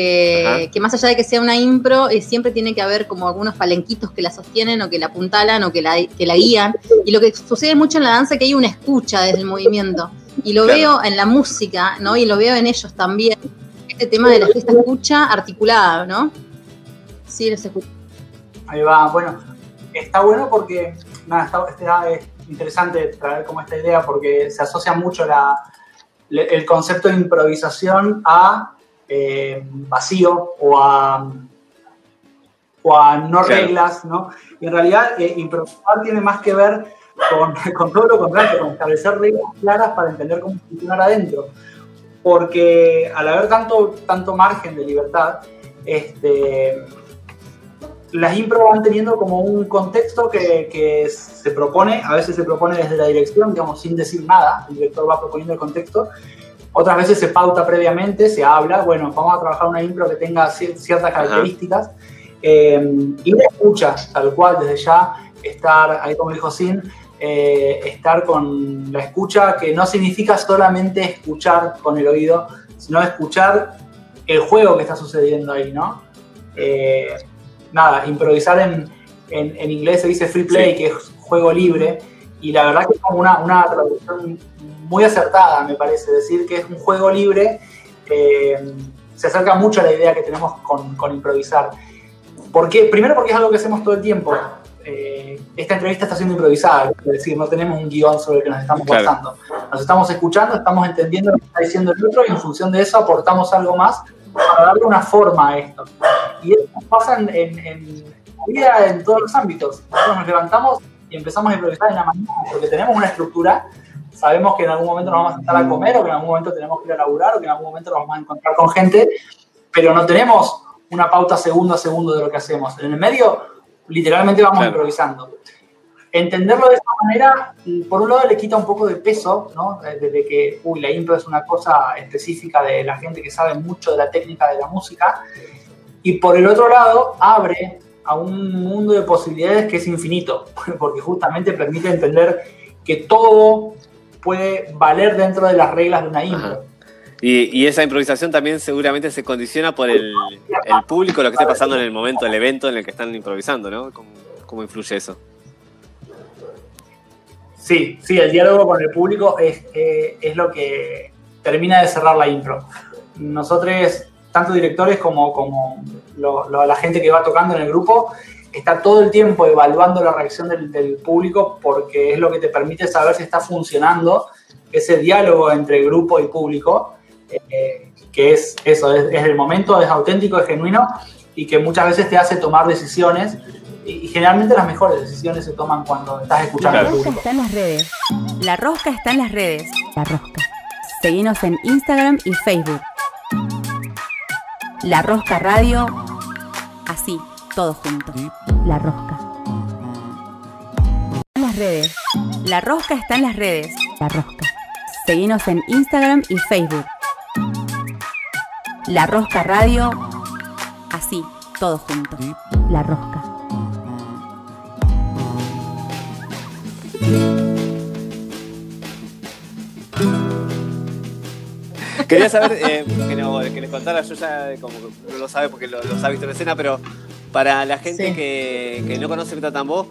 que, más allá de que sea una impro, eh, siempre tiene que haber como algunos palenquitos que la sostienen o que la apuntalan o que la, que la guían. Y lo que sucede mucho en la danza es que hay una escucha desde el movimiento. Y lo Claro. veo en la música, ¿no? Y lo veo en ellos también. Este tema de la fiesta escucha articulada, ¿no? Sí, los escucho. Ahí va, bueno, está bueno porque, nada, está, está- es interesante traer como esta idea porque se asocia mucho la, le- el concepto de improvisación a eh, vacío o a, o a no Claro. reglas, ¿no? Y en realidad eh, improvisar tiene más que ver con, con todo lo contrario, con establecer reglas claras para entender cómo funcionar adentro. Porque al haber tanto, tanto margen de libertad, este, las impro van teniendo como un contexto que, que se propone, a veces se propone desde la dirección, digamos, sin decir nada, el director va proponiendo el contexto, otras veces se pauta previamente, se habla, bueno, vamos a trabajar una impro que tenga cier- ciertas características, Eh, y la escucha, tal cual, desde ya, estar, ahí como dijo Sin, eh, estar con la escucha, que no significa solamente escuchar con el oído, sino escuchar el juego que está sucediendo ahí, ¿no? Eh, nada, improvisar en, en- en inglés se dice free play, Sí. que es juego libre, y la verdad que es como una, una traducción muy acertada, me parece, decir que es un juego libre, eh, se acerca mucho a la idea que tenemos con, con improvisar. ¿Por qué? Primero porque es algo que hacemos todo el tiempo. Eh, esta entrevista está siendo improvisada, es decir, no tenemos un guion sobre el que nos estamos Claro. basando. Nos estamos escuchando, estamos entendiendo lo que está diciendo el otro y en función de eso aportamos algo más para darle una forma a esto. Y eso pasa en, en, en la vida en todos los ámbitos. Nosotros nos levantamos y empezamos a improvisar en la mañana porque tenemos una estructura, sabemos que en algún momento nos vamos a sentar a comer o que en algún momento tenemos que ir a laburar o que en algún momento nos vamos a encontrar con gente, pero no tenemos una pauta segundo a segundo de lo que hacemos. En el medio, literalmente vamos Claro. improvisando. Entenderlo de esa manera, por un lado le quita un poco de peso, ¿no? Desde que, uy, la impro es una cosa específica de la gente que sabe mucho de la técnica de la música, y por el otro lado abre a un mundo de posibilidades que es infinito, porque justamente permite entender que todo puede valer dentro de las reglas de una impro. Y, y esa improvisación también seguramente se condiciona por el, el público, lo que esté pasando en el momento del evento en el que están improvisando, ¿no? ¿Cómo, cómo influye eso? Sí, sí, el diálogo con el público es, eh, es lo que termina de cerrar la impro. Nosotros, tanto directores como, como lo- lo- la gente que va tocando en el grupo, está todo el tiempo evaluando la reacción del, del público porque es lo que te permite saber si está funcionando ese diálogo entre grupo y público, eh, que es eso, es, es el momento, es auténtico, es genuino y que muchas veces te hace tomar decisiones y, y generalmente las mejores decisiones se toman cuando estás escuchando La al rosca público. está en las redes. La rosca está en las redes. La rosca. Seguinos en Instagram y Facebook. La Rosca Radio. Así, todo junto. La Rosca. En las redes. La Rosca está en las redes. La Rosca. Seguinos en Instagram y Facebook. La Rosca Radio. Así, todo junto. La Rosca. Quería saber, eh, que, no- que les contara, yo ya como que no lo sabe porque lo, los ha visto en escena, pero para la gente Sí. que, que no conoce Metatambó,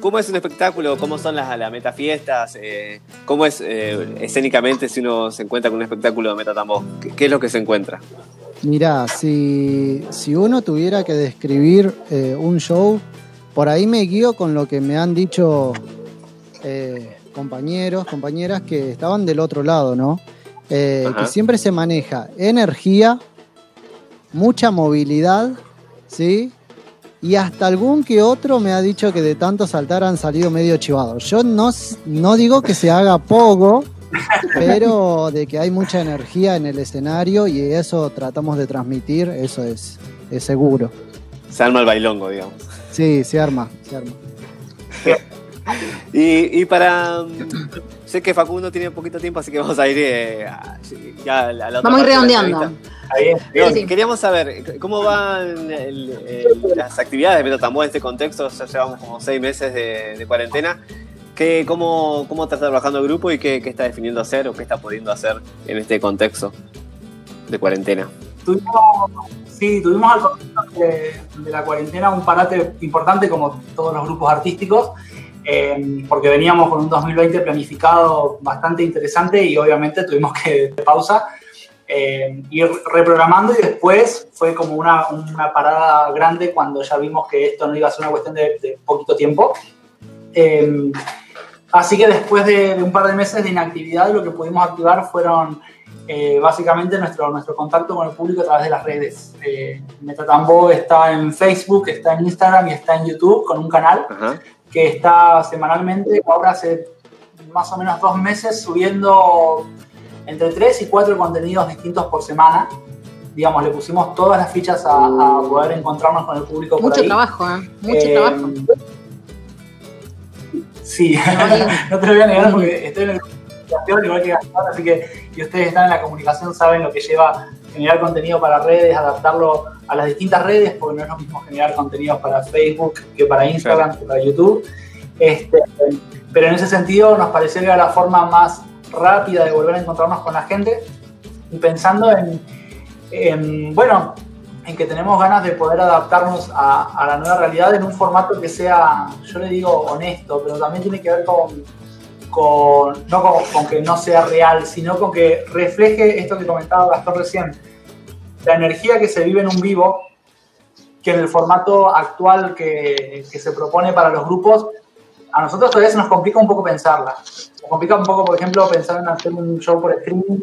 ¿cómo es un espectáculo? ¿Cómo son las, las metafiestas? Eh, ¿Cómo es eh, escénicamente si uno se encuentra con un espectáculo de Metatambó? ¿Qué, qué es lo que se encuentra? Mirá, si, si uno tuviera que describir eh, un show, por ahí me guío con lo que me han dicho eh, compañeros, compañeras que estaban del otro lado, ¿no? Eh, que siempre se maneja energía, mucha movilidad, ¿sí? Y hasta algún que otro me ha dicho que de tanto saltar han salido medio chivados. Yo no, no digo que se haga poco, pero de que hay mucha energía en el escenario y eso tratamos de transmitir, eso es, es seguro. Se arma el bailongo, digamos. Sí, se arma, se arma. Y, y para... Sé que Facundo tiene poquito tiempo, así que vamos a ir eh, a- ya a la otra Vamos a ir redondeando. Sí, sí. Queríamos saber cómo van el- el- las actividades de Metatambó en este contexto. Ya llevamos como seis meses de, de cuarentena. ¿Qué, cómo, ¿Cómo está trabajando el grupo y qué, qué está definiendo hacer o qué está pudiendo hacer en este contexto de cuarentena? Tuvimos, sí, tuvimos al comienzo de, de la cuarentena un parate importante como todos los grupos artísticos, eh, porque veníamos con un 2020 planificado bastante interesante y obviamente tuvimos que pausa eh, ir reprogramando y después fue como una, una parada grande cuando ya vimos que esto no iba a ser una cuestión de, de poquito tiempo. Eh, así que después de, de un par de meses de inactividad lo que pudimos activar fueron eh, básicamente nuestro, nuestro contacto con el público a través de las redes. Eh, Metatambo está en Facebook, está en Instagram y está en YouTube con un canal. Que está semanalmente, ahora hace más o menos dos meses, subiendo entre tres y cuatro contenidos distintos por semana. Digamos, le pusimos todas las fichas a, a poder encontrarnos con el público por Mucho ahí. trabajo, ¿eh? Mucho Eh, trabajo. Sí, no te lo voy a negar porque estoy en el comunicación igual que Gastón, así que y ustedes están en la comunicación saben lo que lleva generar contenido para redes, adaptarlo a las distintas redes, porque no es lo mismo generar contenidos para Facebook que para Instagram, que para YouTube. Este, pero en ese sentido nos pareció que era la forma más rápida de volver a encontrarnos con la gente y pensando en, en, bueno, en que tenemos ganas de poder adaptarnos a, a la nueva realidad en un formato que sea, yo le digo honesto, pero también tiene que ver con, con no con, con que no sea real, sino con que refleje esto que comentaba Gastón recién, la energía que se vive en un vivo, que en el formato actual que, que se propone para los grupos, a nosotros todavía se nos complica un poco pensarla. Nos complica un poco, por ejemplo, pensar en hacer un show por streaming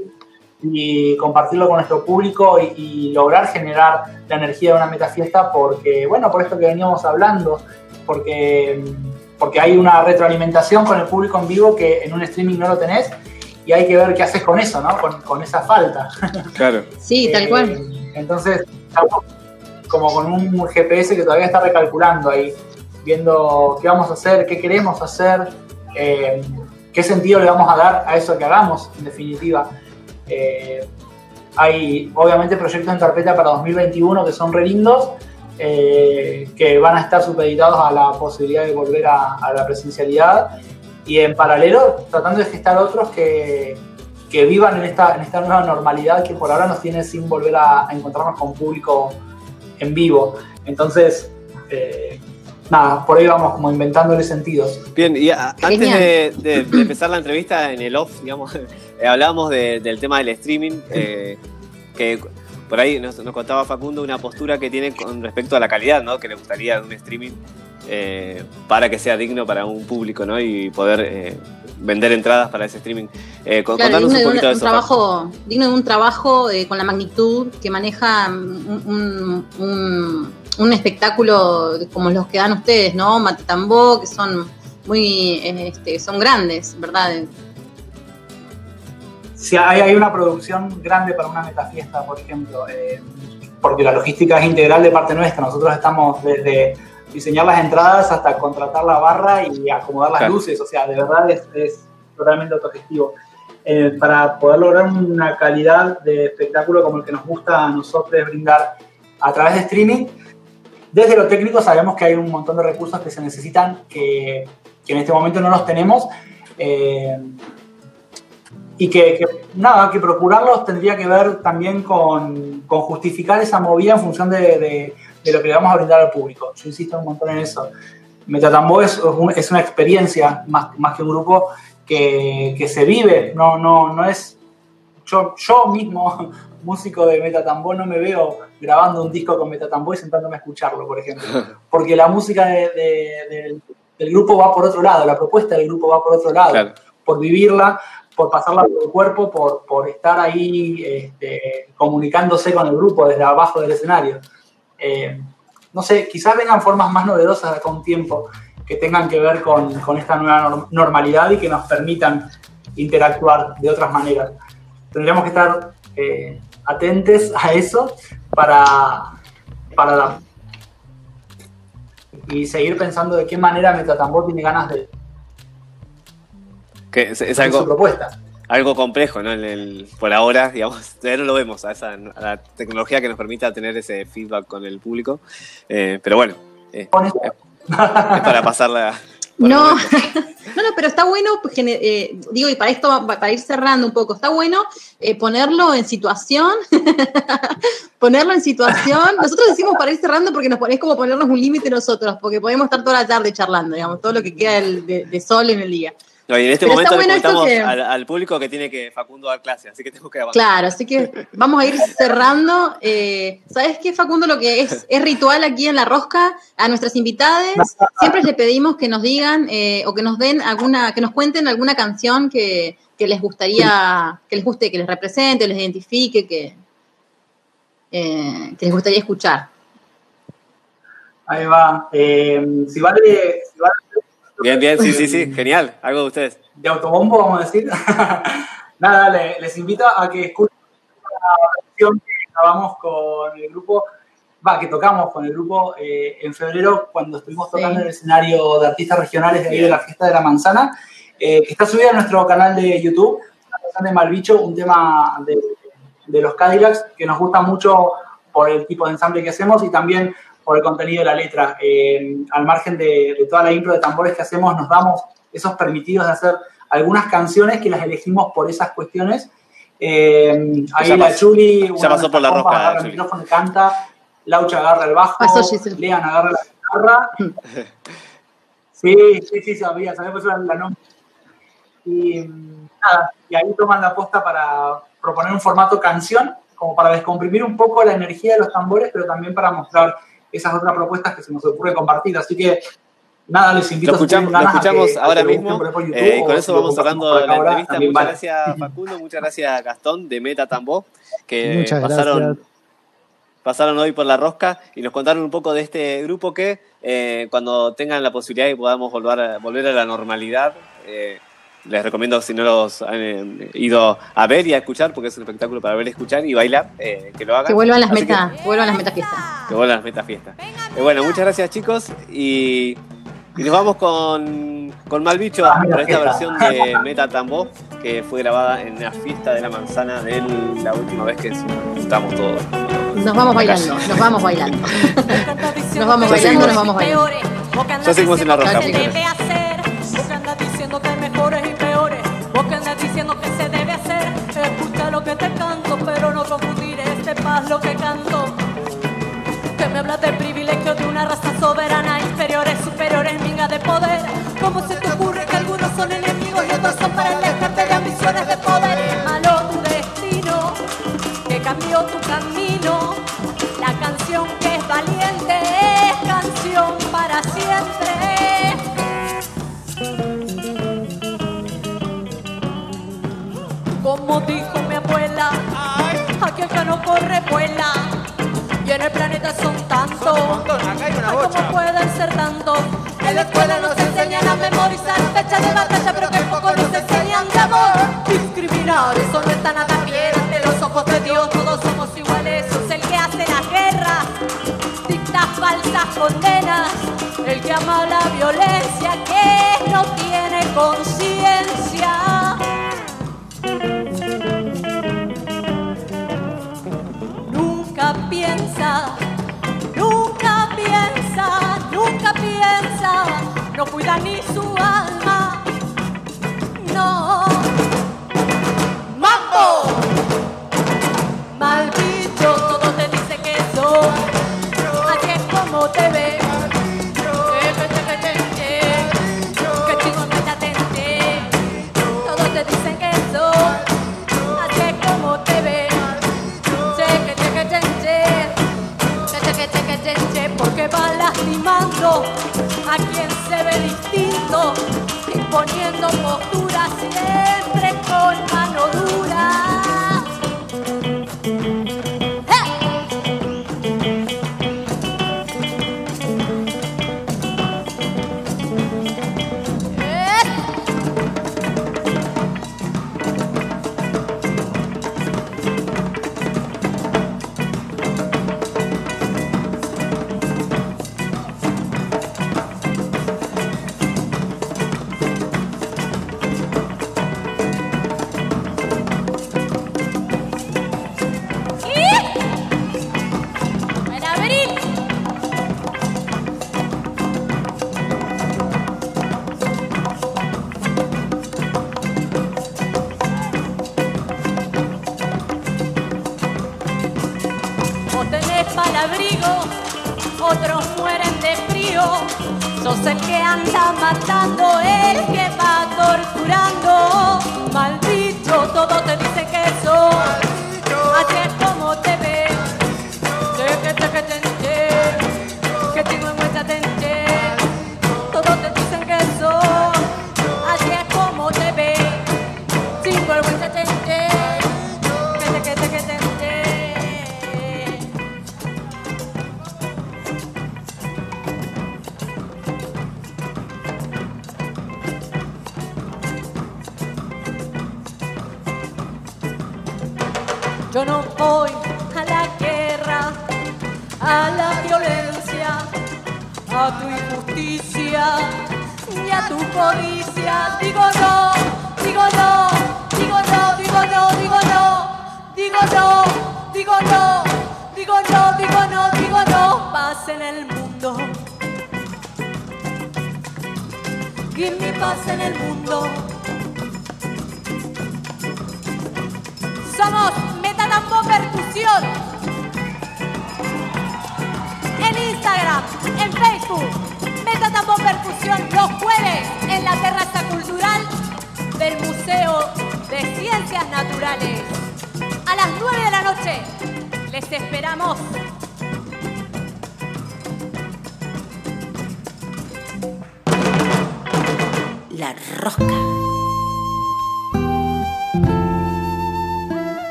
y compartirlo con nuestro público y, y lograr generar la energía de una metafiesta porque, bueno, por esto que veníamos hablando, porque, porque hay una retroalimentación con el público en vivo que en un streaming no lo tenés y hay que ver qué haces con eso, ¿no? Con, con esa falta. Claro. Sí, tal Eh, cual. Entonces, estamos como con un GPS que todavía está recalculando ahí, viendo qué vamos a hacer, qué queremos hacer, eh, qué sentido le vamos a dar a eso que hagamos, en definitiva. Eh, hay obviamente proyectos en carpeta para 2021 que son re lindos, eh, que van a estar supeditados a la posibilidad de volver a, a la presencialidad y en paralelo tratando de gestar otros que, que vivan en esta, en esta nueva normalidad que por ahora nos tiene sin volver a, a encontrarnos con público en vivo. Entonces, eh, nada, por ahí vamos como inventándole sentidos. Bien, y a- antes de, de- de empezar la entrevista en el off, digamos, eh, hablábamos de- del tema del streaming, eh, que por ahí nos, nos contaba Facundo una postura que tiene con respecto a la calidad, ¿no? Que le gustaría un streaming eh, para que sea digno para un público, ¿no? Y poder eh, vender entradas para ese streaming. Eh, Claro, contanos un de un, poquito de un eso. trabajo, digno de un trabajo eh, con la magnitud que maneja un, un- un- espectáculo como los que dan ustedes, ¿no? Matatambó, que son muy, este, son grandes, ¿verdad? Si hay, hay una producción grande para una metafiesta, por ejemplo, eh, porque la logística es integral de parte nuestra. Nosotros estamos desde diseñar las entradas hasta contratar la barra y acomodar las Claro. luces. O sea, de verdad es, es totalmente autogestivo. Eh, para poder lograr una calidad de espectáculo como el que nos gusta a nosotros brindar a través de streaming, desde lo técnico sabemos que hay un montón de recursos que se necesitan que, que en este momento no los tenemos. eh, y que, que, nada, que procurarlos tendría que ver también con, con justificar esa movida en función de, de- de lo que le vamos a brindar al público. Yo insisto un montón en eso. Metatambó es, es una experiencia más, más que un grupo que, que se vive, no, no, no es... Yo, yo mismo, músico de Metatambó, no me veo grabando un disco con Metatambó y sentándome a escucharlo, por ejemplo. Porque la música de- de- del- del grupo va por otro lado, la propuesta del grupo va por otro lado Claro. por vivirla, por pasarla por el cuerpo, por, por estar ahí este, comunicándose con el grupo desde abajo del escenario. Eh, no sé, quizás vengan formas más novedosas un tiempo que tengan que ver con, con esta nueva norm- normalidad y que nos permitan interactuar de otras maneras. Tendríamos que estar eh, atentes a eso para, para y seguir pensando de qué manera Metatambor tiene ganas de, Que es, es de su algo, propuesta. algo complejo, ¿no? En el- por ahora, digamos, todavía no lo vemos a, esa, a la tecnología que nos permita tener ese feedback con el público. Eh, pero bueno, eh, es para pasarla. No, no, no, pero está bueno, pues, eh, digo, y para esto, para ir cerrando un poco, está bueno eh, ponerlo en situación, ponerlo en situación. Nosotros decimos para ir cerrando porque nos ponés como ponernos un límite nosotros, porque podemos estar toda la tarde charlando, digamos, todo lo que queda de sol en el día. No, y en este Pero momento le bueno que- al, al público que tiene que Facundo dar clase, así que tengo que avanzar. Claro, así que vamos a ir cerrando. Eh, ¿Sabes qué, Facundo? Lo que es, es ritual aquí en La Rosca, a nuestras invitadas, siempre les pedimos que nos digan eh, o que nos den alguna, que nos cuenten alguna canción que, que les gustaría, que les guste, que les represente, les identifique, que, eh, que les gustaría escuchar. Ahí va. Eh, si vale Bien, bien, sí, sí, sí, genial. Algo de ustedes. de autobombo, vamos a decir. Nada, le- les invito a que escuchen la versión que grabamos con el grupo, va, que tocamos con el grupo eh, en febrero cuando estuvimos tocando Sí. en el escenario de artistas regionales de ahí de la fiesta de la manzana, eh, que está subida a nuestro canal de YouTube, la canción de Malbicho, un tema de, de los Cadillacs, que nos gusta mucho por el tipo de ensamble que hacemos y también por el contenido de la letra. Eh, al margen de, de toda la intro de tambores que hacemos, nos damos esos permitidos de hacer algunas canciones que las elegimos por esas cuestiones. Eh, ahí Ya la pasó- Chuli, ya pasó por la agarra el micrófono y canta, Laucha agarra el bajo, Pasó. Lean agarra la guitarra. Sí, sí, sí, sabía, sabía por eso la, nombre. Y nada, y ahí toman la posta para proponer un formato canción, como para descomprimir un poco la energía de los tambores, pero también para mostrar esas otras propuestas que se nos ocurre compartir. Así que nada, les invito Lo escuchamos, lo a escuchamos que- a ahora que lo mismo YouTube eh, y con eso si lo vamos cerrando la ahora, entrevista. Muchas vale. gracias Facundo, muchas gracias Gastón de Meta Tambó, que Muchas pasaron, gracias. pasaron hoy por la rosca y nos contaron un poco de este grupo que eh, cuando tengan la posibilidad y podamos volver a, volver a la normalidad, eh, les recomiendo si no los han eh, ido a ver y a escuchar, porque es un espectáculo para ver, escuchar y bailar, eh, que lo hagan. Que vuelvan las metas, que vuelvan las metas fiestas. que vuelvan las metas fiestas. Eh, bueno, muchas gracias chicos y, y nos vamos con, con Malbicho Ah, mira, por esta versión de Meta Tambó que fue grabada en la fiesta de la manzana de la última vez que nos juntamos todos. Nos vamos bailando, nos vamos bailando. Nos vamos bailando, nos vamos bailando. Ya seguimos en la roca. Que te canto, pero no confundir este paz lo que canto. Que me hablas del privilegio de una raza soberana, inferiores, superiores, minga de poder. ¿Cómo se te ocurre no corre vuela. Y en el planeta son tantos. ¿Cómo pueden ser tantos? En la escuela nos enseñan a memorizar fechas de batalla, pero que poco nos enseñan de amor. Discriminar, eso no está nada bien. Ante los ojos de Dios todos somos iguales. Es el que hace las guerras, dicta falsas condenas. El que ama la violencia, que no tiene conciencia. Nunca piensa, nunca piensa, no cuida ni su alma. Mueren de frío. Sos el que anda matando, el que va torturando. Maldito, todo te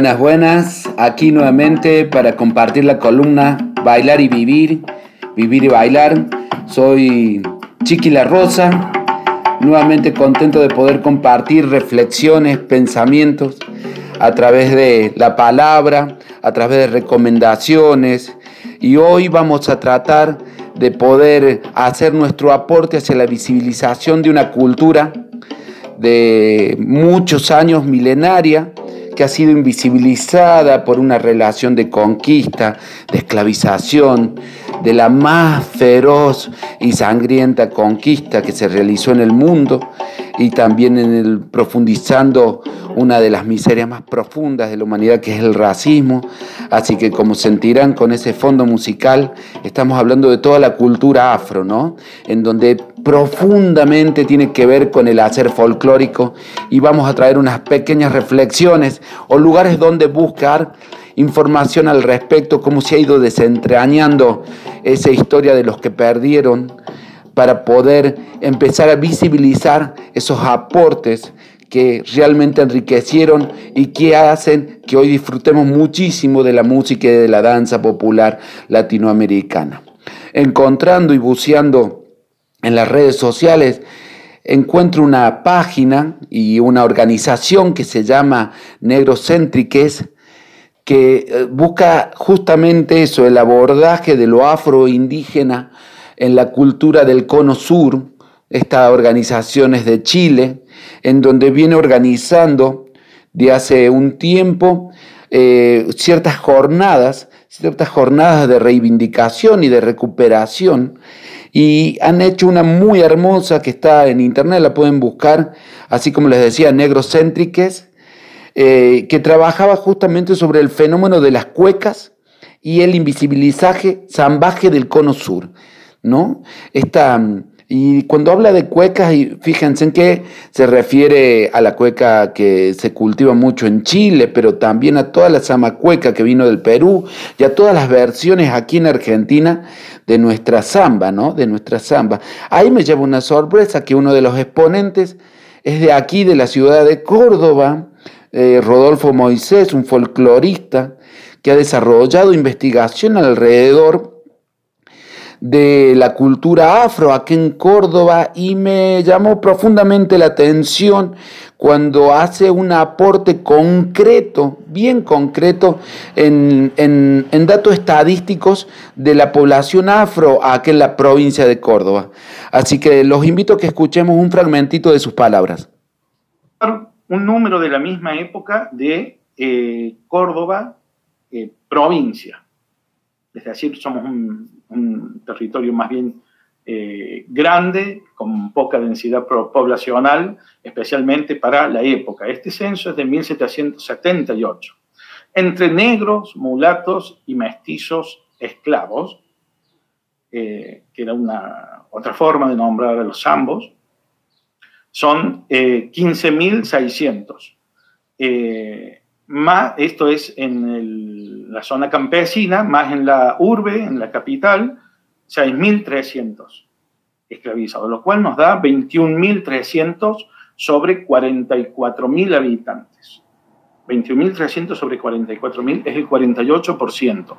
Buenas, buenas. Aquí nuevamente para compartir la columna Bailar y Vivir, Vivir y Bailar. Soy Chiqui La Rosa. Nuevamente contento de poder compartir reflexiones, pensamientos a través de la palabra, a través de recomendaciones. Y hoy vamos a tratar de poder hacer nuestro aporte hacia la visibilización de una cultura de muchos años milenaria que ha sido invisibilizada por una relación de conquista, de esclavización, de la más feroz y sangrienta conquista que se realizó en el mundo y también en profundizando una de las miserias más profundas de la humanidad que es el racismo. Así que como sentirán con ese fondo musical, estamos hablando de toda la cultura afro, ¿no? En donde profundamente tiene que ver con el hacer folclórico y vamos a traer unas pequeñas reflexiones o lugares donde buscar información al respecto, cómo se ha ido desentrañando esa historia de los que perdieron para poder empezar a visibilizar esos aportes que realmente enriquecieron y que hacen que hoy disfrutemos muchísimo de la música y de la danza popular latinoamericana. Encontrando y buceando en las redes sociales, encuentro una página y una organización que se llama Negrocéntriques, que eh, busca justamente eso, el abordaje de lo afroindígena en la cultura del Cono Sur. Esta organización es de Chile, en donde viene organizando de hace un tiempo eh, ciertas jornadas, ciertas jornadas de reivindicación y de recuperación, y han hecho una muy hermosa que está en internet, la pueden buscar, así como les decía, Negrocéntriques, eh, que trabajaba justamente sobre el fenómeno de las cuecas y el invisibilizaje zambaje del cono sur, ¿no? Esta, y cuando habla de cuecas, fíjense en que se refiere a la cueca que se cultiva mucho en Chile, pero también a toda la zamacueca que vino del Perú y a todas las versiones aquí en Argentina de nuestra samba, ¿no? De nuestra samba. Ahí me lleva una sorpresa que uno de los exponentes es de aquí, de la ciudad de Córdoba, eh, Rodolfo Moisés, un folclorista que ha desarrollado investigación alrededor de la cultura afro aquí en Córdoba y me llamó profundamente la atención cuando hace un aporte concreto, bien concreto, en, en, en datos estadísticos de la población afro aquí en la provincia de Córdoba. Así que los invito a que escuchemos un fragmentito de sus palabras. un número de la misma época de eh, Córdoba, eh, provincia. Es decir, somos un, un territorio más bien eh, grande, con poca densidad poblacional, especialmente para la época. Este censo es de 1778. entre negros, mulatos y mestizos esclavos, eh, que era una otra forma de nombrar a los zambos, son eh, 15.600. Eh, más, esto es en el- la zona campesina, más en la urbe, en la capital, 6.300 esclavizados, lo cual nos da 21.300 sobre 44.000 habitantes. 21.300 sobre 44.000 es el 48%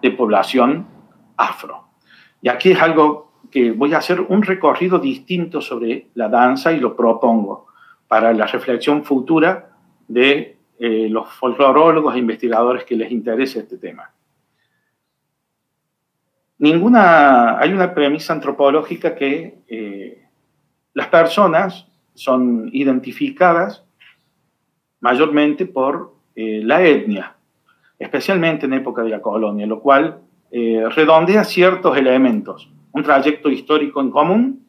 de población afro. Y aquí es algo que voy a hacer un recorrido distinto sobre la danza y lo propongo para la reflexión futura de eh, los folclorólogos e investigadores que les interese este tema. Ninguna, hay una premisa antropológica que eh, las personas son identificadas mayormente por eh, la etnia, especialmente en época de la colonia, lo cual redondea ciertos elementos. Un trayecto histórico en común,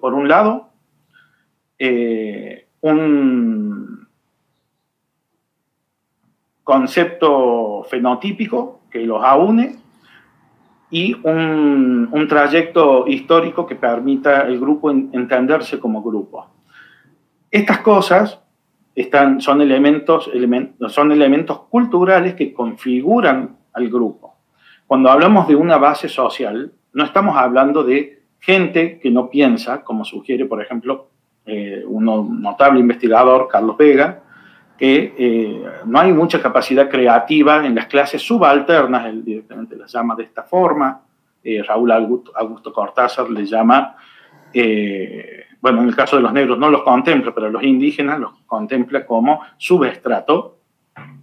por un lado, un concepto fenotípico que los aúne y un, un trayecto histórico que permita al grupo en- entenderse como grupo. Estas cosas están, son, elementos, elemen- son elementos culturales que configuran al grupo. Cuando hablamos de una base social, no estamos hablando de gente que no piensa, como sugiere, por ejemplo, eh, un no- notable investigador, Carlos Vega, que eh, no hay mucha capacidad creativa en las clases subalternas, él directamente las llama de esta forma, eh, Raúl Augusto, Cortázar le llama, eh, bueno, en el caso de los negros no los contempla, pero los indígenas los contempla como subestrato,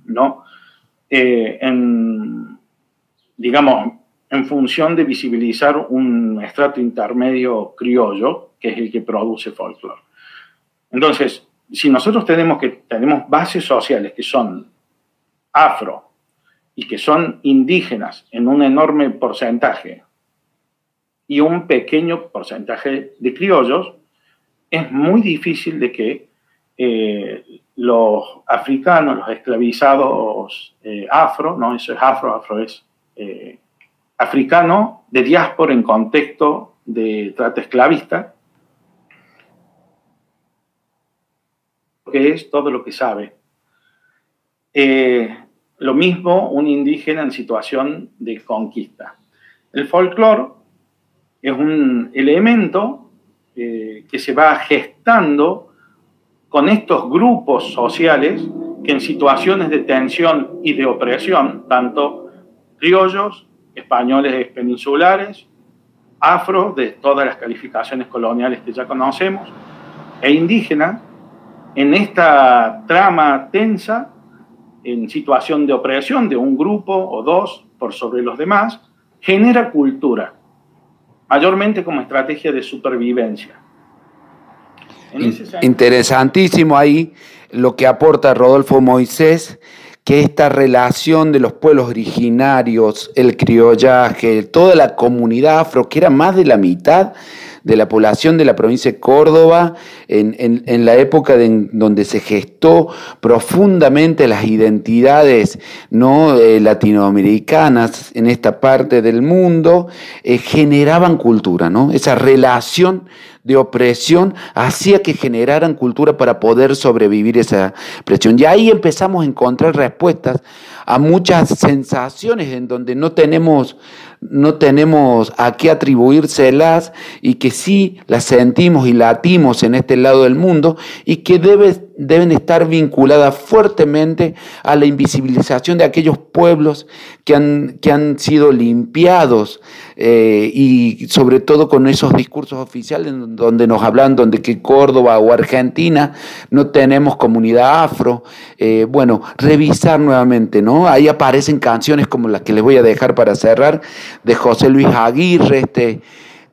¿no? En, digamos, en función de visibilizar un estrato intermedio criollo, que es el que produce folclore. Entonces, si nosotros tenemos que tenemos bases sociales que son afro y que son indígenas en un enorme porcentaje y un pequeño porcentaje de criollos, es muy difícil de que eh, los africanos, los esclavizados eh, afro, no, eso es afro, afro es eh, africano de diáspora en contexto de trata esclavista, que es todo lo que sabe. Eh, lo mismo un indígena en situación de conquista. El folclore es un elemento eh, que se va gestando con estos grupos sociales que en situaciones de tensión y de opresión, tanto criollos, españoles peninsulares, afro, de todas las calificaciones coloniales que ya conocemos, e indígenas, en esta trama tensa, en situación de opresión de un grupo o dos por sobre los demás, genera cultura, mayormente como estrategia de supervivencia. Interesantísimo ahí lo que aporta Rodolfo Moisés, que esta relación de los pueblos originarios, el criollaje, toda la comunidad afro, que era más de la mitad de la población de la provincia de Córdoba, en, en- la época donde se gestó profundamente las identidades ¿no? eh, latinoamericanas en esta parte del mundo, eh, generaban cultura, ¿no? esa relación de opresión hacía que generaran cultura para poder sobrevivir esa presión. Y ahí empezamos a encontrar respuestas a muchas sensaciones en donde no tenemos, no tenemos a qué atribuírselas y que sí las sentimos y latimos en este lado del mundo y que debe- deben estar vinculadas fuertemente a la invisibilización de aquellos pueblos que han, que han sido limpiados eh, y sobre todo con esos discursos oficiales donde nos hablan donde que Córdoba o Argentina no tenemos comunidad afro. Eh, bueno, revisar nuevamente, ¿no? Ahí aparecen canciones como las que les voy a dejar para cerrar de José Luis Aguirre, este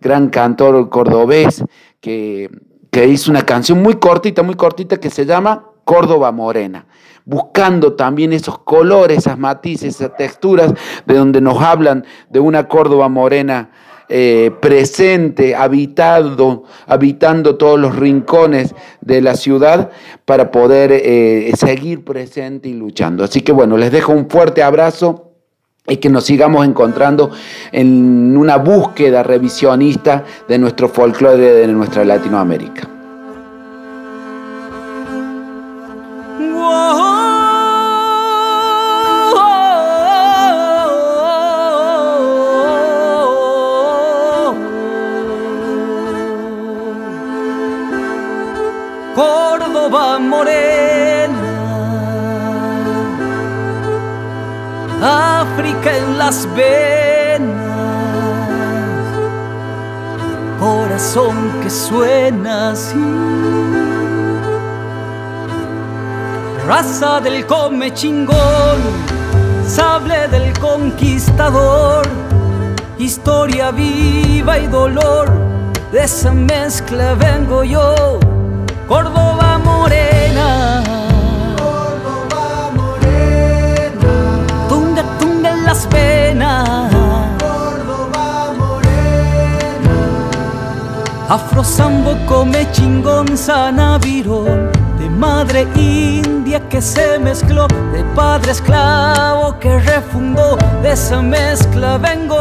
gran cantor cordobés que, que hizo una canción muy cortita, muy cortita que se llama Córdoba Morena, buscando también esos colores, esas matices, esas texturas de donde nos hablan de una Córdoba morena eh, presente, habitado, habitando todos los rincones de la ciudad para poder eh, seguir presente y luchando. Así que bueno, les dejo un fuerte abrazo y que nos sigamos encontrando en una búsqueda revisionista de nuestro folclore de nuestra Latinoamérica. Así. Raza del come chingón, sable del conquistador, historia viva y dolor, de esa mezcla vengo yo, Córdoba Afro sambo come chingón sanavirón de madre india que se mezcló, de padre esclavo que refundó, de esa mezcla vengo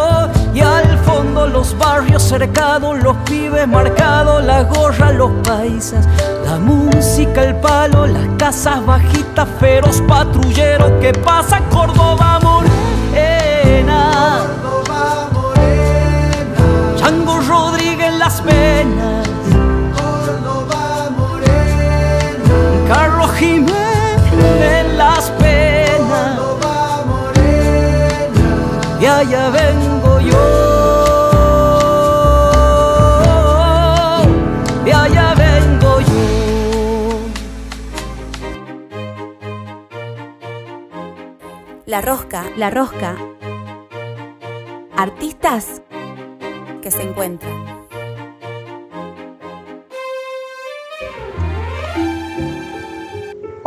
y al fondo los barrios cercados, los pibes marcados, la gorra, los paisas, la música, el palo, las casas bajitas, feroz patrullero que pasa Córdoba Las venas. Carlos Jiménez en las penas. Y allá vengo yo. Y allá vengo yo. La rosca, la rosca. Artistas que se encuentran.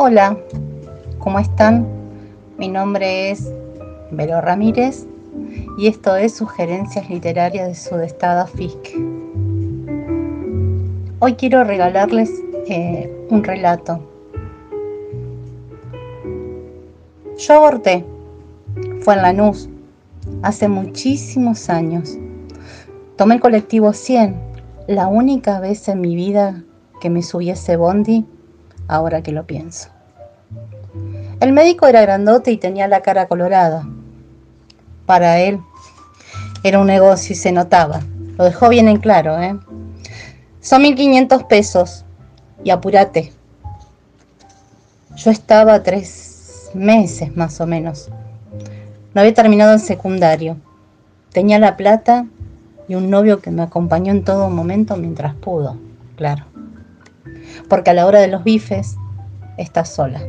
Hola, ¿cómo están? Mi nombre es Vero Ramírez y esto es Sugerencias Literarias de Sudestada Fisk. Hoy quiero regalarles eh, un relato. Yo aborté, fue en Lanús, hace muchísimos años. Tomé el colectivo 100, la única vez en mi vida que me subí ese bondi ahora que lo pienso. El médico era grandote y tenía la cara colorada. Para él era un negocio y se notaba. Lo dejó bien en claro, ¿eh? Son 1.500 pesos y apúrate. Yo estaba tres meses más o menos. No había terminado el secundario. Tenía la plata y un novio que me acompañó en todo momento mientras pudo, claro porque a la hora de los bifes estás sola.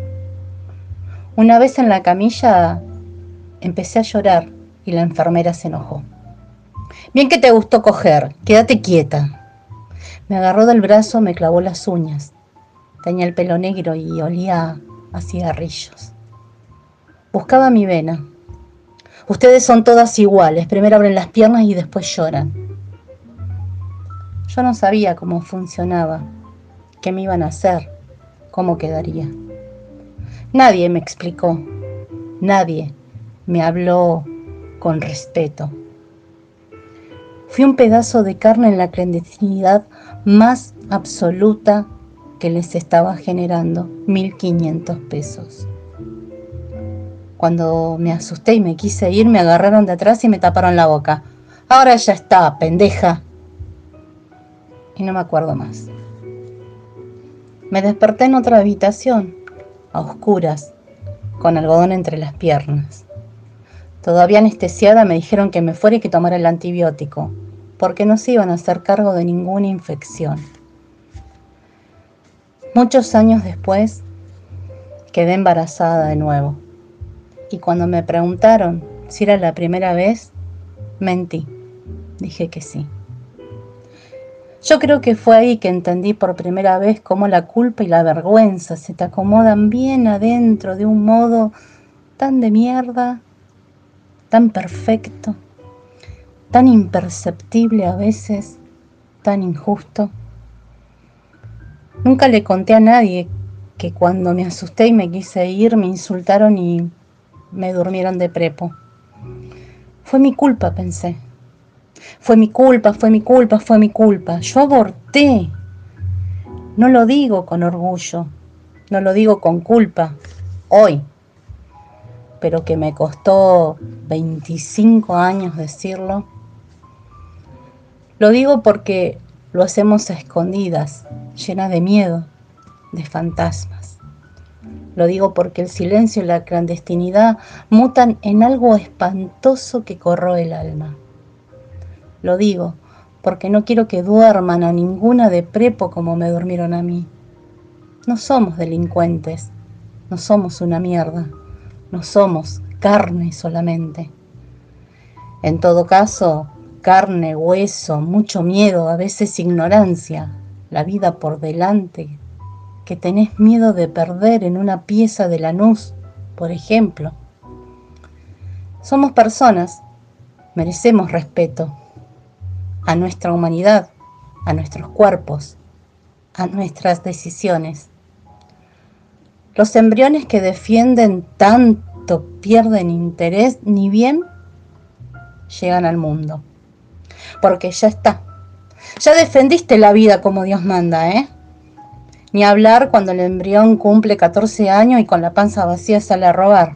Una vez en la camilla empecé a llorar y la enfermera se enojó. Bien que te gustó coger, quédate quieta. Me agarró del brazo, me clavó las uñas. Tenía el pelo negro y olía a cigarrillos. Buscaba mi vena. Ustedes son todas iguales, primero abren las piernas y después lloran. Yo no sabía cómo funcionaba qué me iban a hacer, cómo quedaría. Nadie me explicó, nadie me habló con respeto. Fui un pedazo de carne en la clandestinidad más absoluta que les estaba generando 1.500 pesos. Cuando me asusté y me quise ir, me agarraron de atrás y me taparon la boca. Ahora ya está, pendeja. Y no me acuerdo más. Me desperté en otra habitación, a oscuras, con algodón entre las piernas. Todavía anestesiada me dijeron que me fuera y que tomara el antibiótico, porque no se iban a hacer cargo de ninguna infección. Muchos años después, quedé embarazada de nuevo. Y cuando me preguntaron si era la primera vez, mentí. Dije que sí. Yo creo que fue ahí que entendí por primera vez cómo la culpa y la vergüenza se te acomodan bien adentro de un modo tan de mierda, tan perfecto. tan imperceptible a veces, tan injusto. Nunca le conté a nadie que cuando me asusté y me quise ir me insultaron y me durmieron de prepo. Fue mi culpa, pensé. Fue mi culpa, fue mi culpa, fue mi culpa. Yo aborté. No lo digo con orgullo, no lo digo con culpa, hoy, pero que me costó 25 años decirlo. Lo digo porque lo hacemos a escondidas, llena de miedo, de fantasmas. Lo digo porque el silencio y la clandestinidad mutan en algo espantoso que corroe el alma. Lo digo porque no quiero que duerman a ninguna de prepo como me durmieron a mí. No somos delincuentes, no somos una mierda, no somos carne solamente. En todo caso, carne, hueso, mucho miedo, a veces ignorancia, la vida por delante, que tenés miedo de perder en una pieza de Lanús, por ejemplo. Somos personas, merecemos respeto a nuestra humanidad, a nuestros cuerpos, a nuestras decisiones. Los embriones que defienden tanto pierden interés ni bien llegan al mundo. Porque ya está. Ya defendiste la vida como Dios manda, ¿eh? Ni hablar cuando el embrión cumple 14 años y con la panza vacía sale a robar.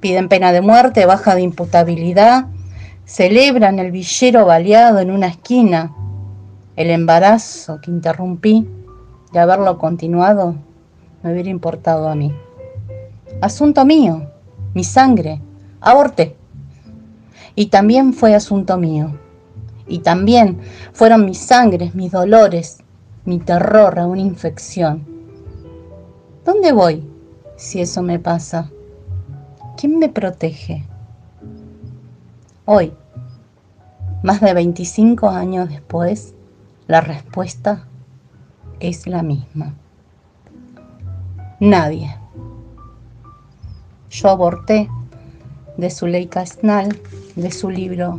Piden pena de muerte, baja de imputabilidad, celebran el villero baleado en una esquina. El embarazo que interrumpí de haberlo continuado me hubiera importado a mí. Asunto mío, mi sangre, aborté. Y también fue asunto mío. Y también fueron mis sangres, mis dolores, mi terror a una infección. ¿Dónde voy si eso me pasa? ¿Quién me protege? Hoy, más de 25 años después, la respuesta es la misma. Nadie. Yo aborté de Zuleika Snal, de su libro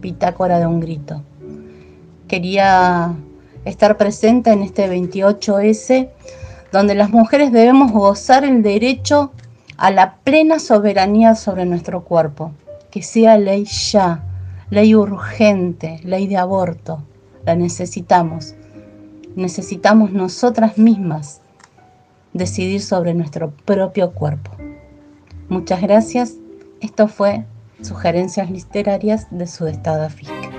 Bitácora de un grito. Quería estar presente en este 28S, donde las mujeres debemos gozar el derecho a la plena soberanía sobre nuestro cuerpo, que sea ley ya, ley urgente, ley de aborto. La necesitamos. Necesitamos nosotras mismas decidir sobre nuestro propio cuerpo. Muchas gracias. Esto fue Sugerencias Literarias de Sudestada Fisca.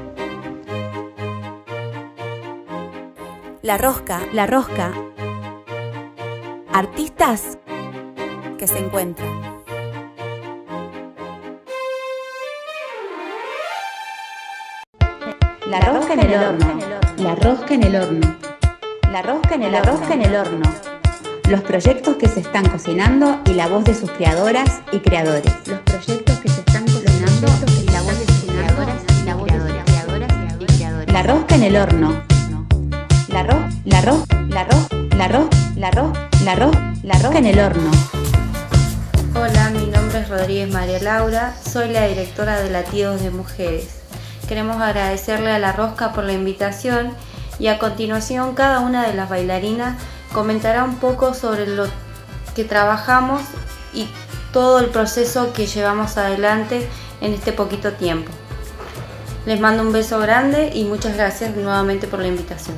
La rosca, la rosca. Artistas que se encuentran. La rosca en el horno. La rosca en el horno. La rosca en el, la rosca en el horno. Los proyectos que se están cocinando y la voz de sus creadoras y creadores. Los proyectos que se están cocinando y la voz de sus creadoras y creadoras creadores. La rosca en el horno. La ro, la ro, la ro, la ro, la ro, la ro, la rosca en el horno. Hola, mi nombre es Rodríguez María Laura, soy la directora de Latidos de Mujeres. Queremos agradecerle a La Rosca por la invitación y a continuación cada una de las bailarinas comentará un poco sobre lo que trabajamos y todo el proceso que llevamos adelante en este poquito tiempo. Les mando un beso grande y muchas gracias nuevamente por la invitación.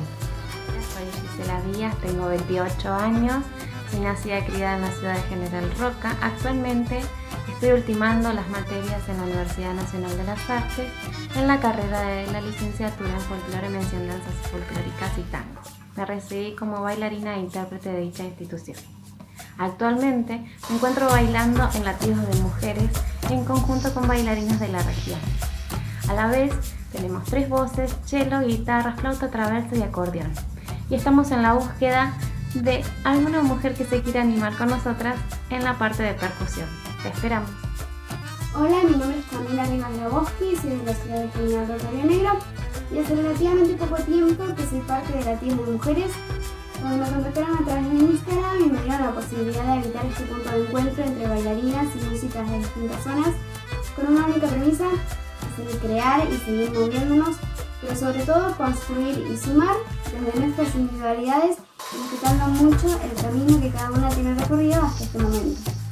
Soy Gisela Díaz, tengo 28 años, soy nacida y criada en la ciudad de General Roca. Actualmente estoy ultimando las materias en la Universidad Nacional de las Artes en la carrera de la licenciatura en Folclore, Mención, Danzas Folclóricas y Tango. Me recibí como bailarina e intérprete de dicha institución. Actualmente me encuentro bailando en latidos de mujeres en conjunto con bailarinas de la región. A la vez tenemos tres voces, cello, guitarra, flauta traversa y acordeón. Y estamos en la búsqueda de alguna mujer que se quiera animar con nosotras en la parte de percusión. Te esperamos. Hola, mi nombre es Camila Rivas soy de la ciudad de General Roca Río Negro y hace relativamente poco tiempo que soy parte de la tienda de mujeres. Cuando me contactaron a través de Instagram y me dieron la posibilidad de habitar este punto de encuentro entre bailarinas y músicas de distintas zonas con una única premisa, seguir crear y seguir moviéndonos, pero sobre todo construir y sumar desde nuestras individualidades, respetando mucho el camino que cada una tiene recorrido hasta este momento.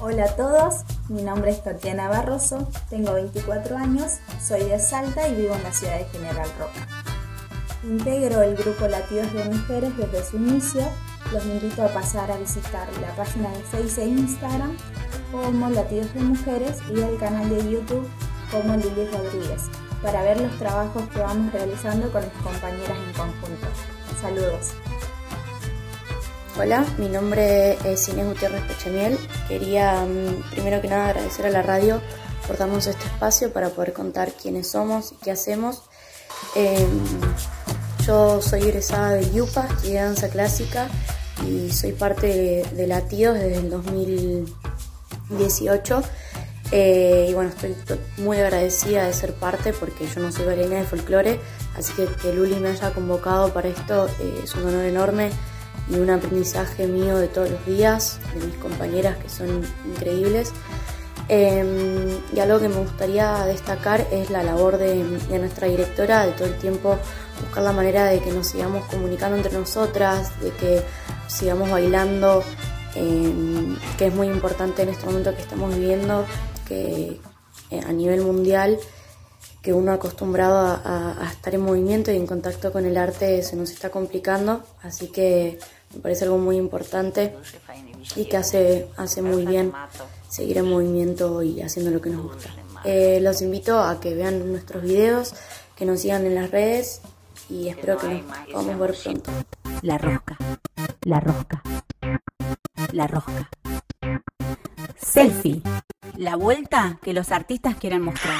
Hola a todos, mi nombre es Tatiana Barroso, tengo 24 años, soy de Salta y vivo en la ciudad de General Roca. Integro el grupo Latidos de Mujeres desde su inicio, los invito a pasar a visitar la página de Facebook e Instagram como Latidos de Mujeres y el canal de YouTube como Lili Rodríguez para ver los trabajos que vamos realizando con mis compañeras en conjunto. Saludos. Hola, mi nombre es Inés Gutiérrez Pechemiel. Quería mm, primero que nada agradecer a la radio por darnos este espacio para poder contar quiénes somos y qué hacemos. Em, yo soy egresada de Yupa, estudié danza clásica y soy parte de, Latidos desde el 2018. Eh, y bueno, estoy to- muy agradecida de ser parte porque yo no soy bailarina de folclore, así que que Luli me haya convocado para esto eh, es un honor enorme y un aprendizaje mío de todos los días, de mis compañeras que son increíbles. Eh, y algo que me gustaría destacar es la labor de, de nuestra directora, de todo el tiempo buscar la manera de que nos sigamos comunicando entre nosotras, de que sigamos bailando, eh, que es muy importante en este momento que estamos viviendo, que eh, a nivel mundial, que uno acostumbrado a, a- a estar en movimiento y en contacto con el arte se nos está complicando, así que me parece algo muy importante y que hace, hace muy bien seguir en movimiento y haciendo lo que nos gusta. Eh, los invito a que vean nuestros videos, que nos sigan en las redes y espero que nos podamos ver pronto. La rosca, la rosca, la rosca. Selfie, la vuelta que los artistas quieren mostrar.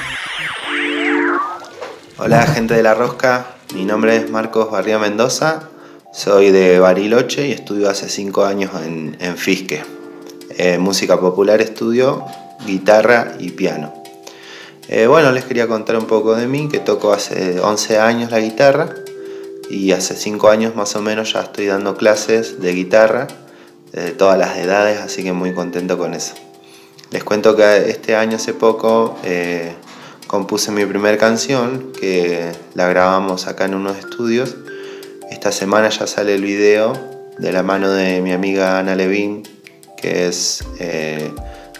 Hola gente de La Rosca, mi nombre es Marcos Barría Mendoza, soy de Bariloche y estudio hace 5 años en, en Fisque. Eh, música popular estudio, guitarra y piano. Eh, bueno, les quería contar un poco de mí, que toco hace 11 años la guitarra y hace 5 años más o menos ya estoy dando clases de guitarra de todas las edades, así que muy contento con eso. Les cuento que este año hace poco eh, compuse mi primera canción, que la grabamos acá en unos estudios. Esta semana ya sale el video de la mano de mi amiga Ana Levin, que es eh,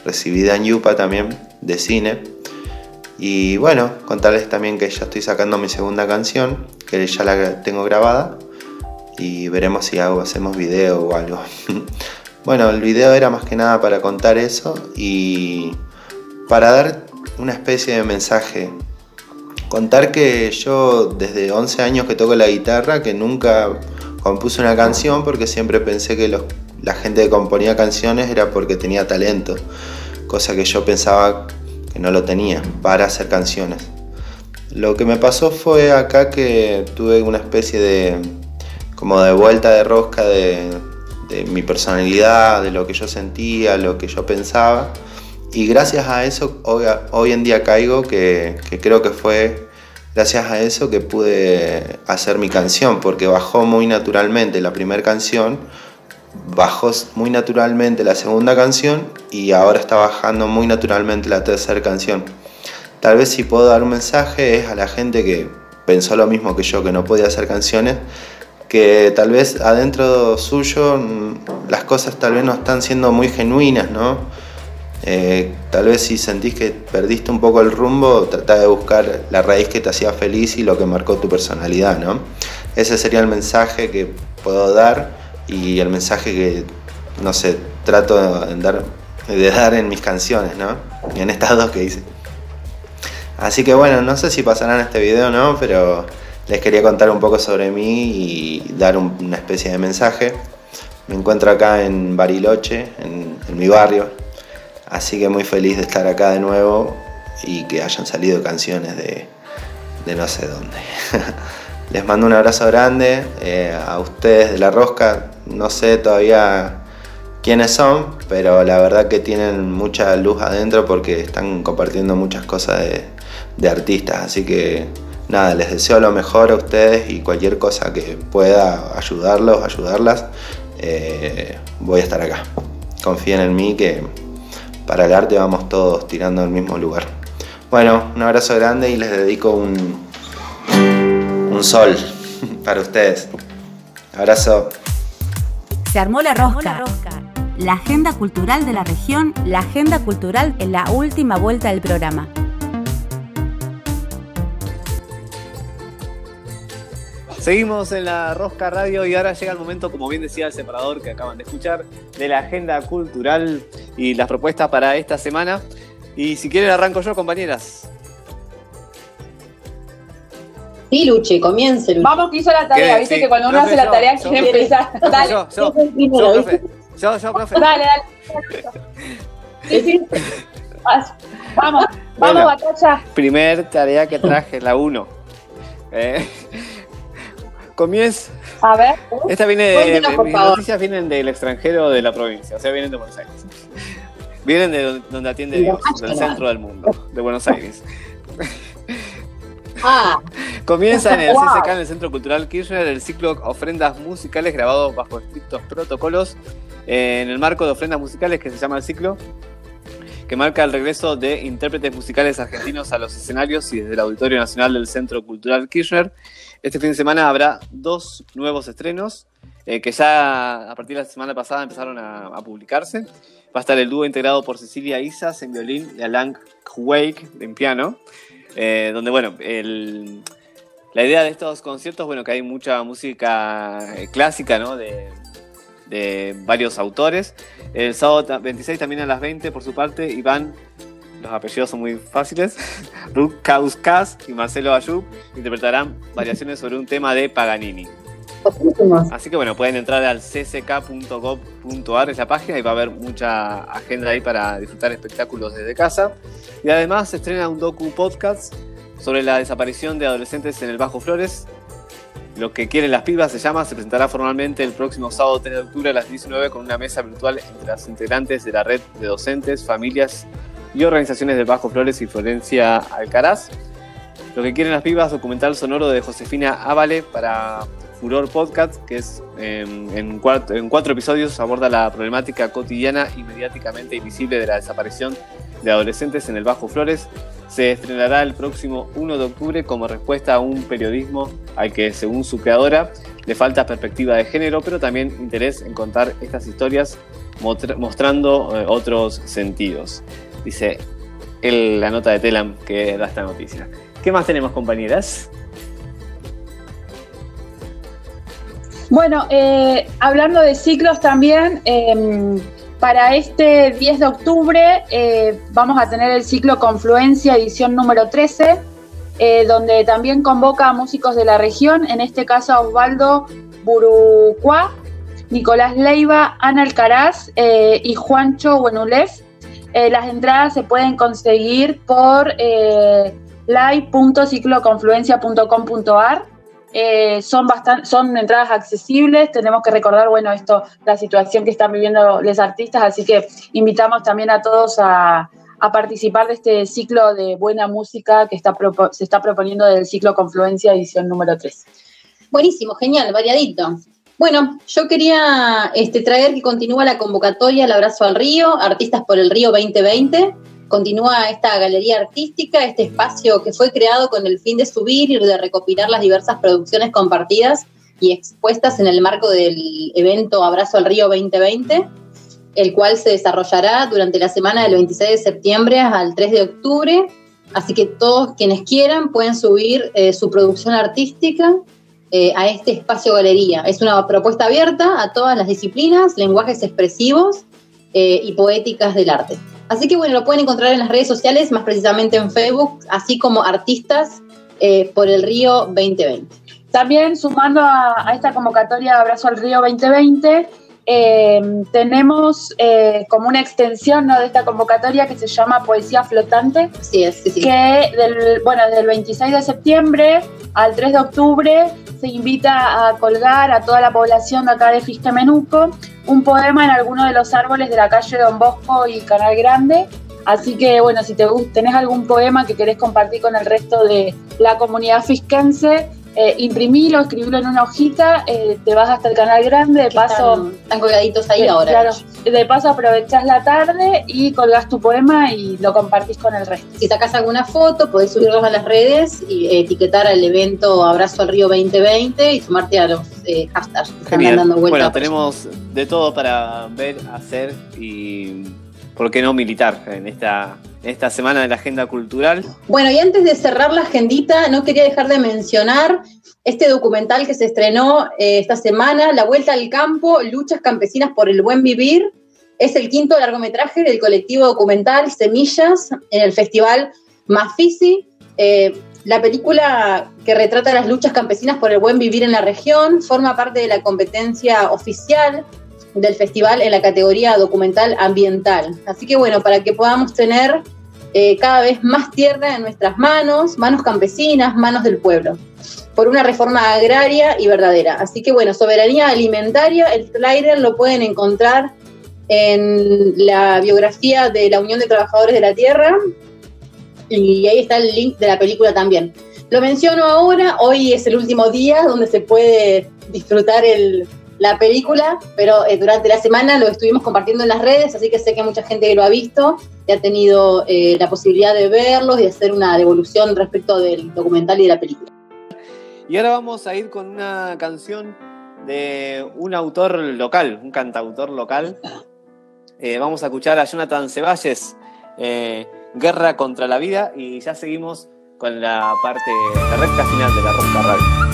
recibida en Yupa también, de cine. Y bueno, contarles también que ya estoy sacando mi segunda canción, que ya la tengo grabada. Y veremos si hago, hacemos video o algo. bueno, el video era más que nada para contar eso y para dar una especie de mensaje. Contar que yo desde 11 años que toco la guitarra, que nunca compuse una canción porque siempre pensé que la gente que componía canciones era porque tenía talento, cosa que yo pensaba que no lo tenía para hacer canciones. Lo que me pasó fue acá que tuve una especie de como de vuelta de rosca de, de mi personalidad, de lo que yo sentía, lo que yo pensaba. Y gracias a eso hoy, en día caigo que, que creo que fue gracias a eso que pude hacer mi canción, porque bajó muy naturalmente la primera canción, bajó muy naturalmente la segunda canción y ahora está bajando muy naturalmente la tercera canción. Tal vez si puedo dar un mensaje es a la gente que pensó lo mismo que yo, que no podía hacer canciones, que tal vez adentro suyo mm, las cosas tal vez no están siendo muy genuinas, ¿no? Eh, tal vez si sentís que perdiste un poco el rumbo, trata de buscar la raíz que te hacía feliz y lo que marcó tu personalidad, ¿no? Ese sería el mensaje que puedo dar y el mensaje que, no sé, trato de dar, en mis canciones, ¿no? En estas dos que hice. Así que bueno, no sé si pasarán este video no, pero les quería contar un poco sobre mí y dar un- una especie de mensaje. Me encuentro acá en Bariloche, en mi barrio, así que muy feliz de estar acá de nuevo y que hayan salido canciones de, de no sé dónde. Les mando un abrazo grande eh, a ustedes de La Rosca, no sé todavía quiénes son, pero la verdad que tienen mucha luz adentro porque están compartiendo muchas cosas de, de artistas, así que nada, les deseo lo mejor a ustedes y cualquier cosa que pueda ayudarlos, ayudarlas, eh, voy a estar acá. Confíen en mí que para el arte vamos todos tirando al mismo lugar. Bueno, un abrazo grande y les dedico un, un sol para ustedes. Abrazo. Se armó la rosca. La agenda cultural de la región, la agenda cultural en la última vuelta del programa. Seguimos en la Rosca Radio y ahora llega el momento, como bien decía el separador que acaban de escuchar, de la agenda cultural y las propuestas para esta semana. Y si quieren arranco yo, compañeras. Sí, Luche, comience. Vamos que hizo la tarea, ¿Qué? viste Sí, que cuando uno profe, hace la yo, tarea yo, quiere profe. empezar. Dale, yo, yo, primero, yo, profe. Yo, yo, profe. Dale, dale. Sí, sí. Vamos, vamos, Bueno. Batacha. Primer tarea que traje, la 1. Eh, comienza. A ver. Esta viene de, mis noticias vienen del extranjero de la provincia, o sea, vienen de Buenos Aires. Vienen de don- donde atiende Dios, del centro del mundo, de Buenos Aires. Ah, Comienza en el Wow. CCK, en el Centro Cultural Kirchner, el ciclo Ofrendas Musicales grabados bajo estrictos protocolos eh, en el marco de ofrendas musicales que se llama el ciclo, que marca el regreso de intérpretes musicales argentinos a los escenarios y desde el Auditorio Nacional del Centro Cultural Kirchner. Este fin de semana habrá dos nuevos estrenos eh, que ya a partir de la semana pasada empezaron a, a publicarse. Va a estar el dúo integrado por Cecilia Isas en violín y Alan Wake en piano, eh, donde, bueno, la idea de estos conciertos, bueno, que hay mucha música eh, clásica, ¿no? De, varios autores. El sábado ta- 26 también a las 20, por su parte, Iván, los apellidos son muy fáciles, Ruth Kauskas y Marcelo Ayub interpretarán variaciones sobre un tema de Paganini. Así que bueno, pueden entrar al cck.gov.ar, es la página, y va a haber mucha agenda ahí para disfrutar espectáculos desde casa. Y además se estrena un docu podcast sobre la desaparición de adolescentes en el Bajo Flores. Lo que quieren las pibas se llama, se presentará formalmente el próximo sábado 3 de octubre a las 19 con una mesa virtual entre las integrantes de la red de docentes, familias y organizaciones del Bajo Flores y Florencia Alcaraz. Lo que quieren las pibas, documental sonoro de Josefina Ávale para Furor Podcast, que es eh, en, cuatro, episodios aborda la problemática cotidiana y mediáticamente invisible de la desaparición de adolescentes en el Bajo Flores. Se estrenará el próximo 1 de octubre como respuesta a un periodismo al que, según su creadora, le falta perspectiva de género, pero también interés en contar estas historias mostra- mostrando eh, otros sentidos. Dice la nota de Telam que da esta noticia. ¿Qué más tenemos, compañeras? Bueno, eh, hablando de ciclos también, eh, para este 10 de octubre eh, vamos a tener el ciclo Confluencia, edición número 13, eh, donde también convoca a músicos de la región, en este caso a Osvaldo Burucuá, Nicolás Leiva, Ana Alcaraz y Juancho Buenulev. Eh, las entradas se pueden conseguir por eh, live.cicloconfluencia.com.ar. Eh, son, bastan- son entradas accesibles, tenemos que recordar, bueno, esto, la situación que están viviendo los artistas, así que invitamos también a todos a, a participar de este ciclo de buena música que está se está proponiendo del ciclo Confluencia edición número 3. Buenísimo, genial, variadito. Bueno, yo quería este, traer que continúa la convocatoria El Abrazo al Río, Artistas por el Río 2020. Continúa esta galería artística, este espacio que fue creado con el fin de subir y de recopilar las diversas producciones compartidas y expuestas en el marco del evento Abrazo al Río 2020, el cual se desarrollará durante la semana del 26 de septiembre al 3 de octubre. Así que todos quienes quieran pueden subir eh, su producción artística eh, a este espacio galería. Es una propuesta abierta a todas las disciplinas, lenguajes expresivos eh, y poéticas del arte. Así que bueno, lo pueden encontrar en las redes sociales, más precisamente en Facebook, así como Artistas eh, por el Río 2020. También sumando a, a esta convocatoria Abrazo al Río 2020, eh, tenemos eh, como una extensión ¿no? de esta convocatoria que se llama Poesía Flotante. Sí, es, sí, sí. Que del, bueno, del 26 de septiembre al 3 de octubre se invita a colgar a toda la población de acá de Fisquemenuco un poema en alguno de los árboles de la calle Don Bosco y Canal Grande. Así que, bueno, si te tenés algún poema que querés compartir con el resto de la comunidad fisquense, eh, imprimilo, escribilo en una hojita, eh, te vas hasta el canal grande, de paso... Están, están colgaditos ahí de- ahora. Claro, de paso aprovechás la tarde y colgás tu poema y lo compartís con el resto. Si sacás alguna foto, podés subirlos a las redes y eh, etiquetar al evento Abrazo al Río 2020 y sumarte a los eh, hashtags que están dando vuelta. Bueno, tenemos de todo para ver, hacer y, ¿por qué no militar en esta, esta semana de la agenda cultural? Bueno, y antes de cerrar la agendita, no quería dejar de mencionar este documental que se estrenó eh, esta semana, La Vuelta al Campo, Luchas Campesinas por el Buen Vivir. Es el quinto largometraje del colectivo documental Semillas en el festival Mafisi. Eh, la película que retrata las luchas campesinas por el buen vivir en la región forma parte de la competencia oficial del festival en la categoría documental ambiental. Así que bueno, para que podamos tener eh, cada vez más tierra en nuestras manos, manos campesinas, manos del pueblo, por una reforma agraria y verdadera. Así que bueno, soberanía alimentaria, el trailer lo pueden encontrar en la biografía de la Unión de Trabajadores de la Tierra y ahí está el link de la película también. Lo menciono ahora, hoy es el último día donde se puede disfrutar el, la película, pero eh, durante la semana lo estuvimos compartiendo en las redes, así que sé que mucha gente lo ha visto y ha tenido eh, la posibilidad de verlos y hacer una devolución respecto del documental y de la película. Y ahora vamos a ir con una canción de un autor local, un cantautor local. Eh, vamos a escuchar a Jonathan Ceballes, Guerra contra la Vida, y ya seguimos con la parte, recta final de la Rosca Radio.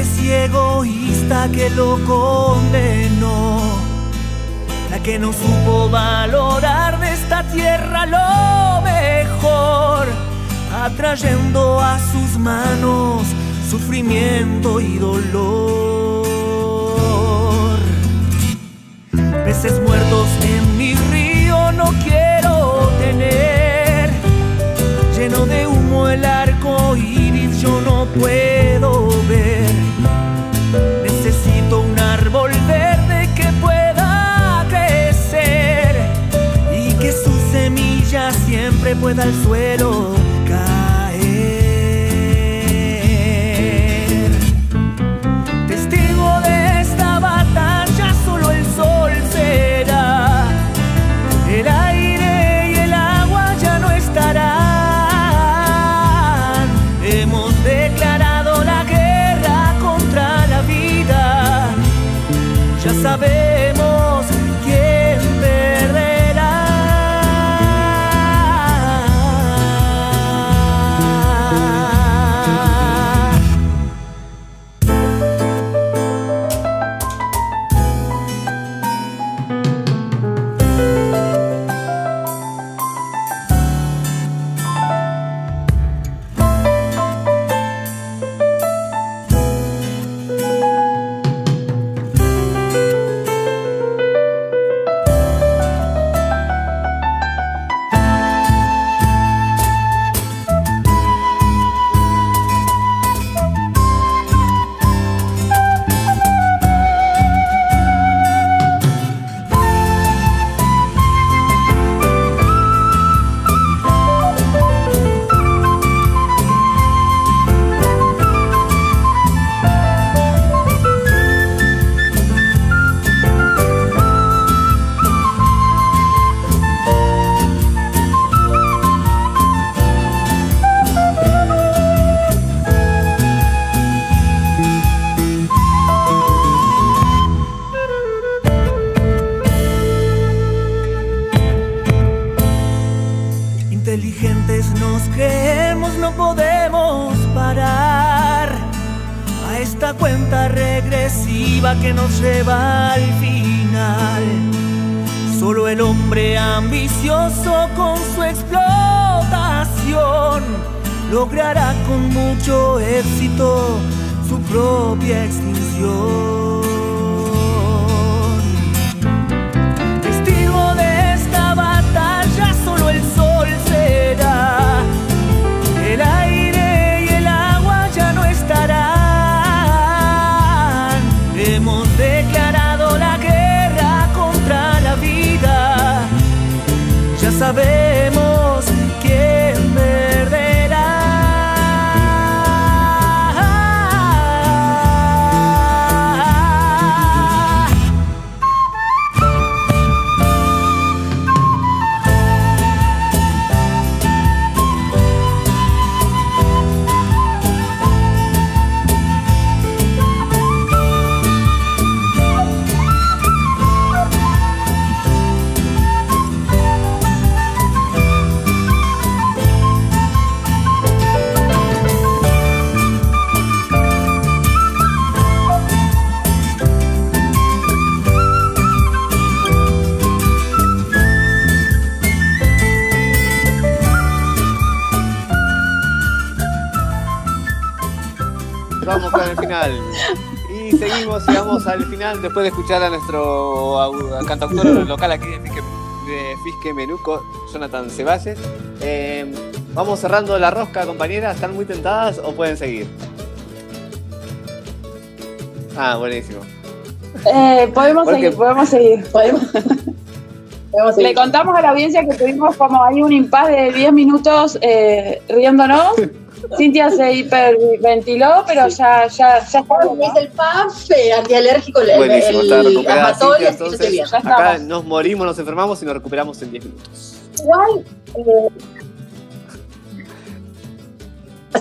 Especie egoísta que lo condenó. La que no supo valorar de esta tierra lo mejor, atrayendo a sus manos sufrimiento y dolor. Peces muertos en mi río no quiero tener. Lleno de humo el arco iris yo no puedo pueda al suelo Vamos con el final. Y seguimos, llegamos al final después de escuchar a nuestro au- cantautor local aquí de Fisque, de Fisque Menuco, Jonathan Ceballes. Eh, vamos cerrando la rosca, compañeras. ¿Están muy tentadas o pueden seguir? Ah, buenísimo. Eh, podemos Porque- seguir, podemos seguir. Le contamos a la audiencia que tuvimos como ahí un impas de 10 minutos eh, riéndonos. Cintia se hiperventiló, pero ya, ya, ya está. Hice el PAF antialérgico, el, Buenísimo, está recuperada Cintia, entonces acá nos morimos, nos enfermamos y nos recuperamos en 10 minutos. Igual. eh,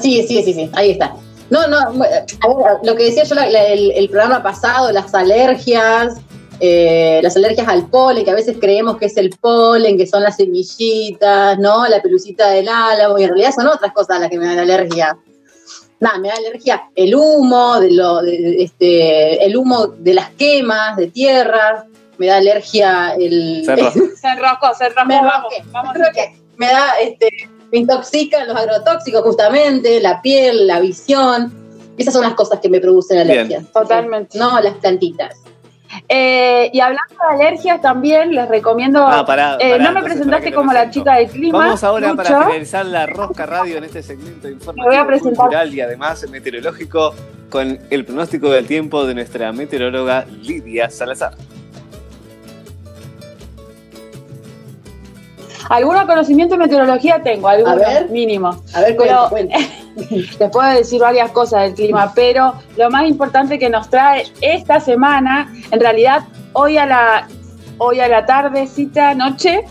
Sí, sí, sí, sí, ahí está. No, no, a ver, lo que decía yo la- la- el, el programa pasado, las alergias, eh, las alergias al polen, que a veces creemos que es el polen, que son las semillitas, ¿no? La pelucita del álamo, y en realidad son otras cosas las que me dan alergia. Nada, me da alergia el humo, de lo, de- de- este, el humo de las quemas de tierra, me da alergia el... Se enroscó, se enroscó. Me vamos, vamos. Creo que me da, este, me intoxican los agrotóxicos justamente, la piel, la visión. Esas son las cosas que me producen alergia. Totalmente. No, las plantitas. Eh, y hablando de alergias también, les recomiendo. Ah, pará, eh, no me entonces, presentaste como la chica del clima. Vamos ahora para finalizar la Rosca Radio en este segmento Me voy a informativo, presentar. cultural y además meteorológico con el pronóstico del tiempo de nuestra meteoróloga Lidia Salazar. Alguno conocimiento de meteorología tengo, alguno A ver. mínimo. A ver, Pero- Les puedo decir varias cosas del clima, pero lo más importante que nos trae esta semana, en realidad hoy a la, hoy a la tardecita, noche,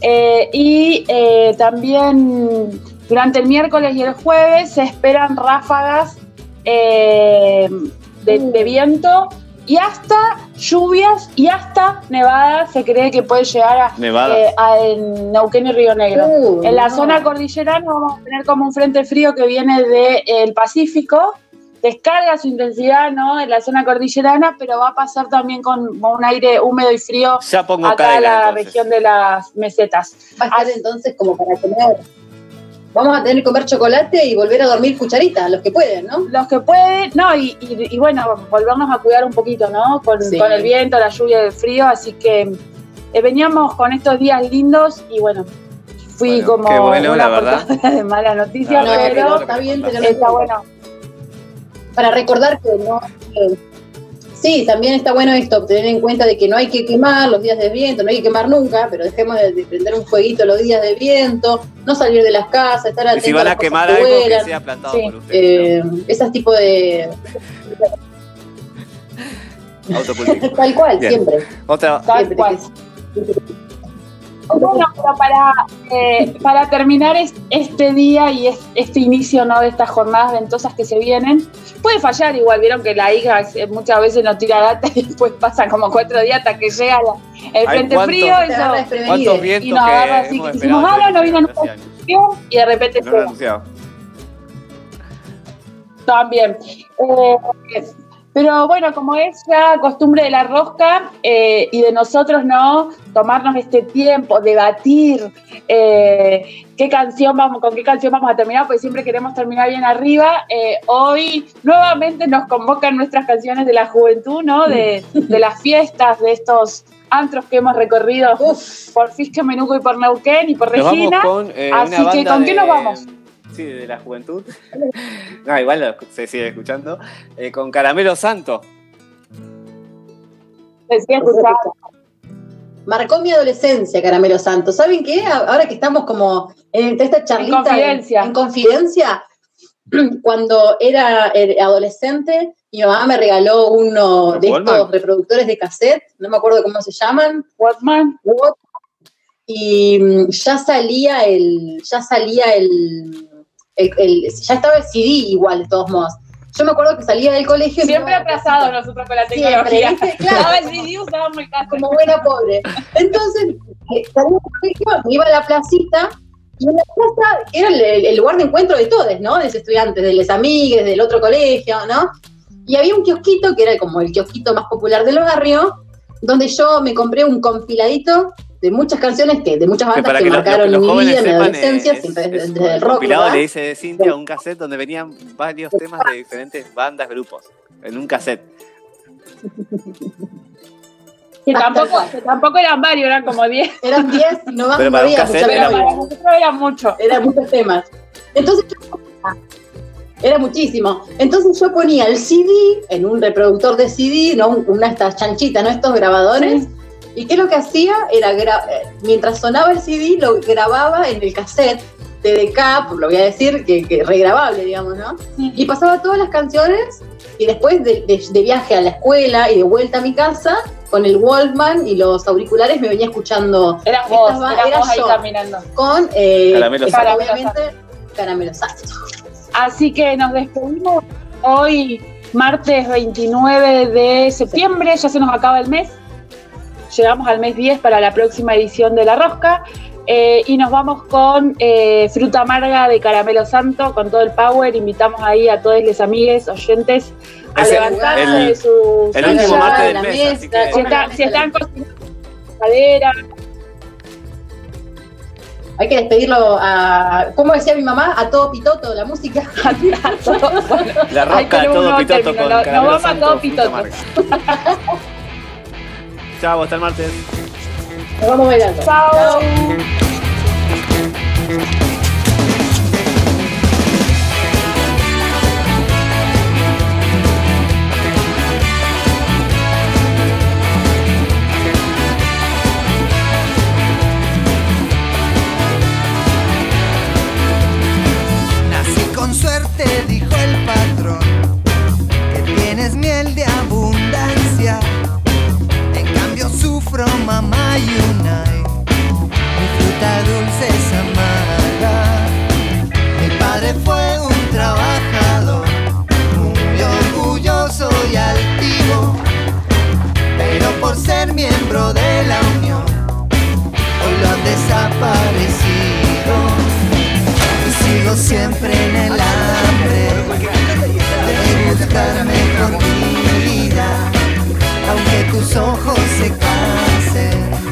eh, y eh, también durante el miércoles y el jueves se esperan ráfagas eh, de, de viento y hasta lluvias y hasta nevadas se cree que puede llegar a, eh, a- en Neuquén y Río Negro. Uh, en la no. zona cordillerana vamos a tener como un frente frío que viene del Pacífico, descarga su intensidad ¿no? en la zona cordillerana, pero va a pasar también con, con un aire húmedo y frío Ya pongo acá cadena, a la entonces. región de las mesetas. Va a estar entonces como para comer. Vamos a tener que comer chocolate y volver a dormir cucharita, los que pueden, ¿no? Los que pueden, no, y, y- y bueno, volvernos a cuidar un poquito, ¿no? Con, Sí. con el viento, la lluvia, el frío, así que eh, veníamos con estos días lindos y bueno, fui Bueno, como qué bueno, una la verdad. de mala noticia, No, pero está bien tenerlo en está bueno. Para recordar que no. que- sí, también está bueno esto, tener en cuenta de que no hay que quemar los días de viento, no hay que quemar nunca, pero dejemos de, de prender un fueguito los días de viento, no salir de las casas, estar atentos si van a quemar que algo que sea plantado Sí, por ustedes. eh, esas tipo de. Tal cual, Bien. siempre. Otra, Tal Siempre cual. Bueno, pero para, eh, para terminar es- este día y es- este inicio ¿no? de estas jornadas ventosas que se vienen, puede fallar igual, vieron que la hija eh, muchas veces no tira data y después pasan como cuatro días hasta que llega la- el frente ¿cuánto- frío eso. ¿Cuántos vientos y nos agarra así que esperado? decimos, ah, no, vino nunca frío y de repente No. También. Eh, pero bueno, como es ya costumbre de la rosca eh, y de nosotros, ¿no? tomarnos este tiempo, debatir eh, qué canción vamos, con qué canción vamos a terminar, porque siempre queremos terminar bien arriba. Eh, hoy nuevamente nos convocan nuestras canciones de la juventud, ¿no? De, de las fiestas, de estos antros que hemos recorrido por Fisque Menuco y por Neuquén y por Nos vamos Regina. con, eh, Así una que, banda ¿con qué de- nos vamos? Sí, de la juventud. no, igual lo- se sigue escuchando. Eh, con Caramelo Santo. Se sigue escuchando. Marcó mi adolescencia, Caramelo Santo. ¿Saben qué? Ahora que estamos como entre esta charlita En confidencia. en confidencia, cuando era eh, adolescente, mi mamá me regaló uno de estos reproductores de cassette, no me acuerdo cómo se llaman. Walkman. Y mm, ya salía el, ya salía el, el- el- ya estaba el CD igual, de todos modos. Yo me acuerdo que salía del colegio. Siempre atrasados nosotros con la Siempre, tecnología. ¿viste? Claro. El CD, usábamos el cassette. como buena pobre. Entonces, eh, salía del colegio, me iba a la placita, y en la plaza era el lugar de encuentro de todos, ¿no? De los estudiantes, de los amigues, del otro colegio, ¿no? Y había un kiosquito, que era como el kiosquito más popular del barrio, donde yo me compré un compiladito de muchas canciones, que de muchas Que bandas para que, que los, marcaron los mi vida, mi sepan, adolescencia, siempre es, desde, es desde el un rock, compilado, ¿verdad? le dice Cintia, un cassette donde venían varios temas de diferentes bandas, grupos, en un cassette. Que tampoco, que tampoco eran varios, eran como 10. Eran 10 y no más Pero para un cassette era. Para nosotros eran muchos. Eran muchos temas. Entonces, era muchísimo. Entonces yo ponía el CD en un reproductor de CD, ¿no? una de estas chanchitas, ¿no? Estos grabadores. ¿Y qué es lo que hacía? Era, gra- eh, mientras sonaba el CD, lo grababa en el cassette TDK, por lo voy a decir, que, que regrabable, digamos, ¿no? Y pasaba todas las canciones y después de, de- de viaje a la escuela y de vuelta a mi casa, con el Walkman y los auriculares me venía escuchando. Eras vos, ba- eras era vos ahí yo, caminando. Con, eh, Caramelo obviamente, Caramelo Santo. Así que nos despedimos hoy, martes 29 de septiembre, ya se nos acaba el mes. Llegamos al mes 10 para la próxima edición de La Rosca. eh, y nos vamos con eh, fruta amarga de caramelo santo, con todo el power. Invitamos ahí a todos los amigues, oyentes, a levantarse el- de su el último martes de del la mes, mesa, así que- si, está- si están cocinando madera, Hay que despedirlo a, ¿cómo decía mi mamá? A todo pitoto, la música. La rosca, tenemos todo pitoto término, con nos- vamos a Santo, todo fruta pitoto. Chao, hasta el martes. Nos vamos bailando. Chao. miembro de la Unión, hoy lo han desaparecido. Sigo siempre en el hambre de buscarme escondida, aunque tus ojos se cansen.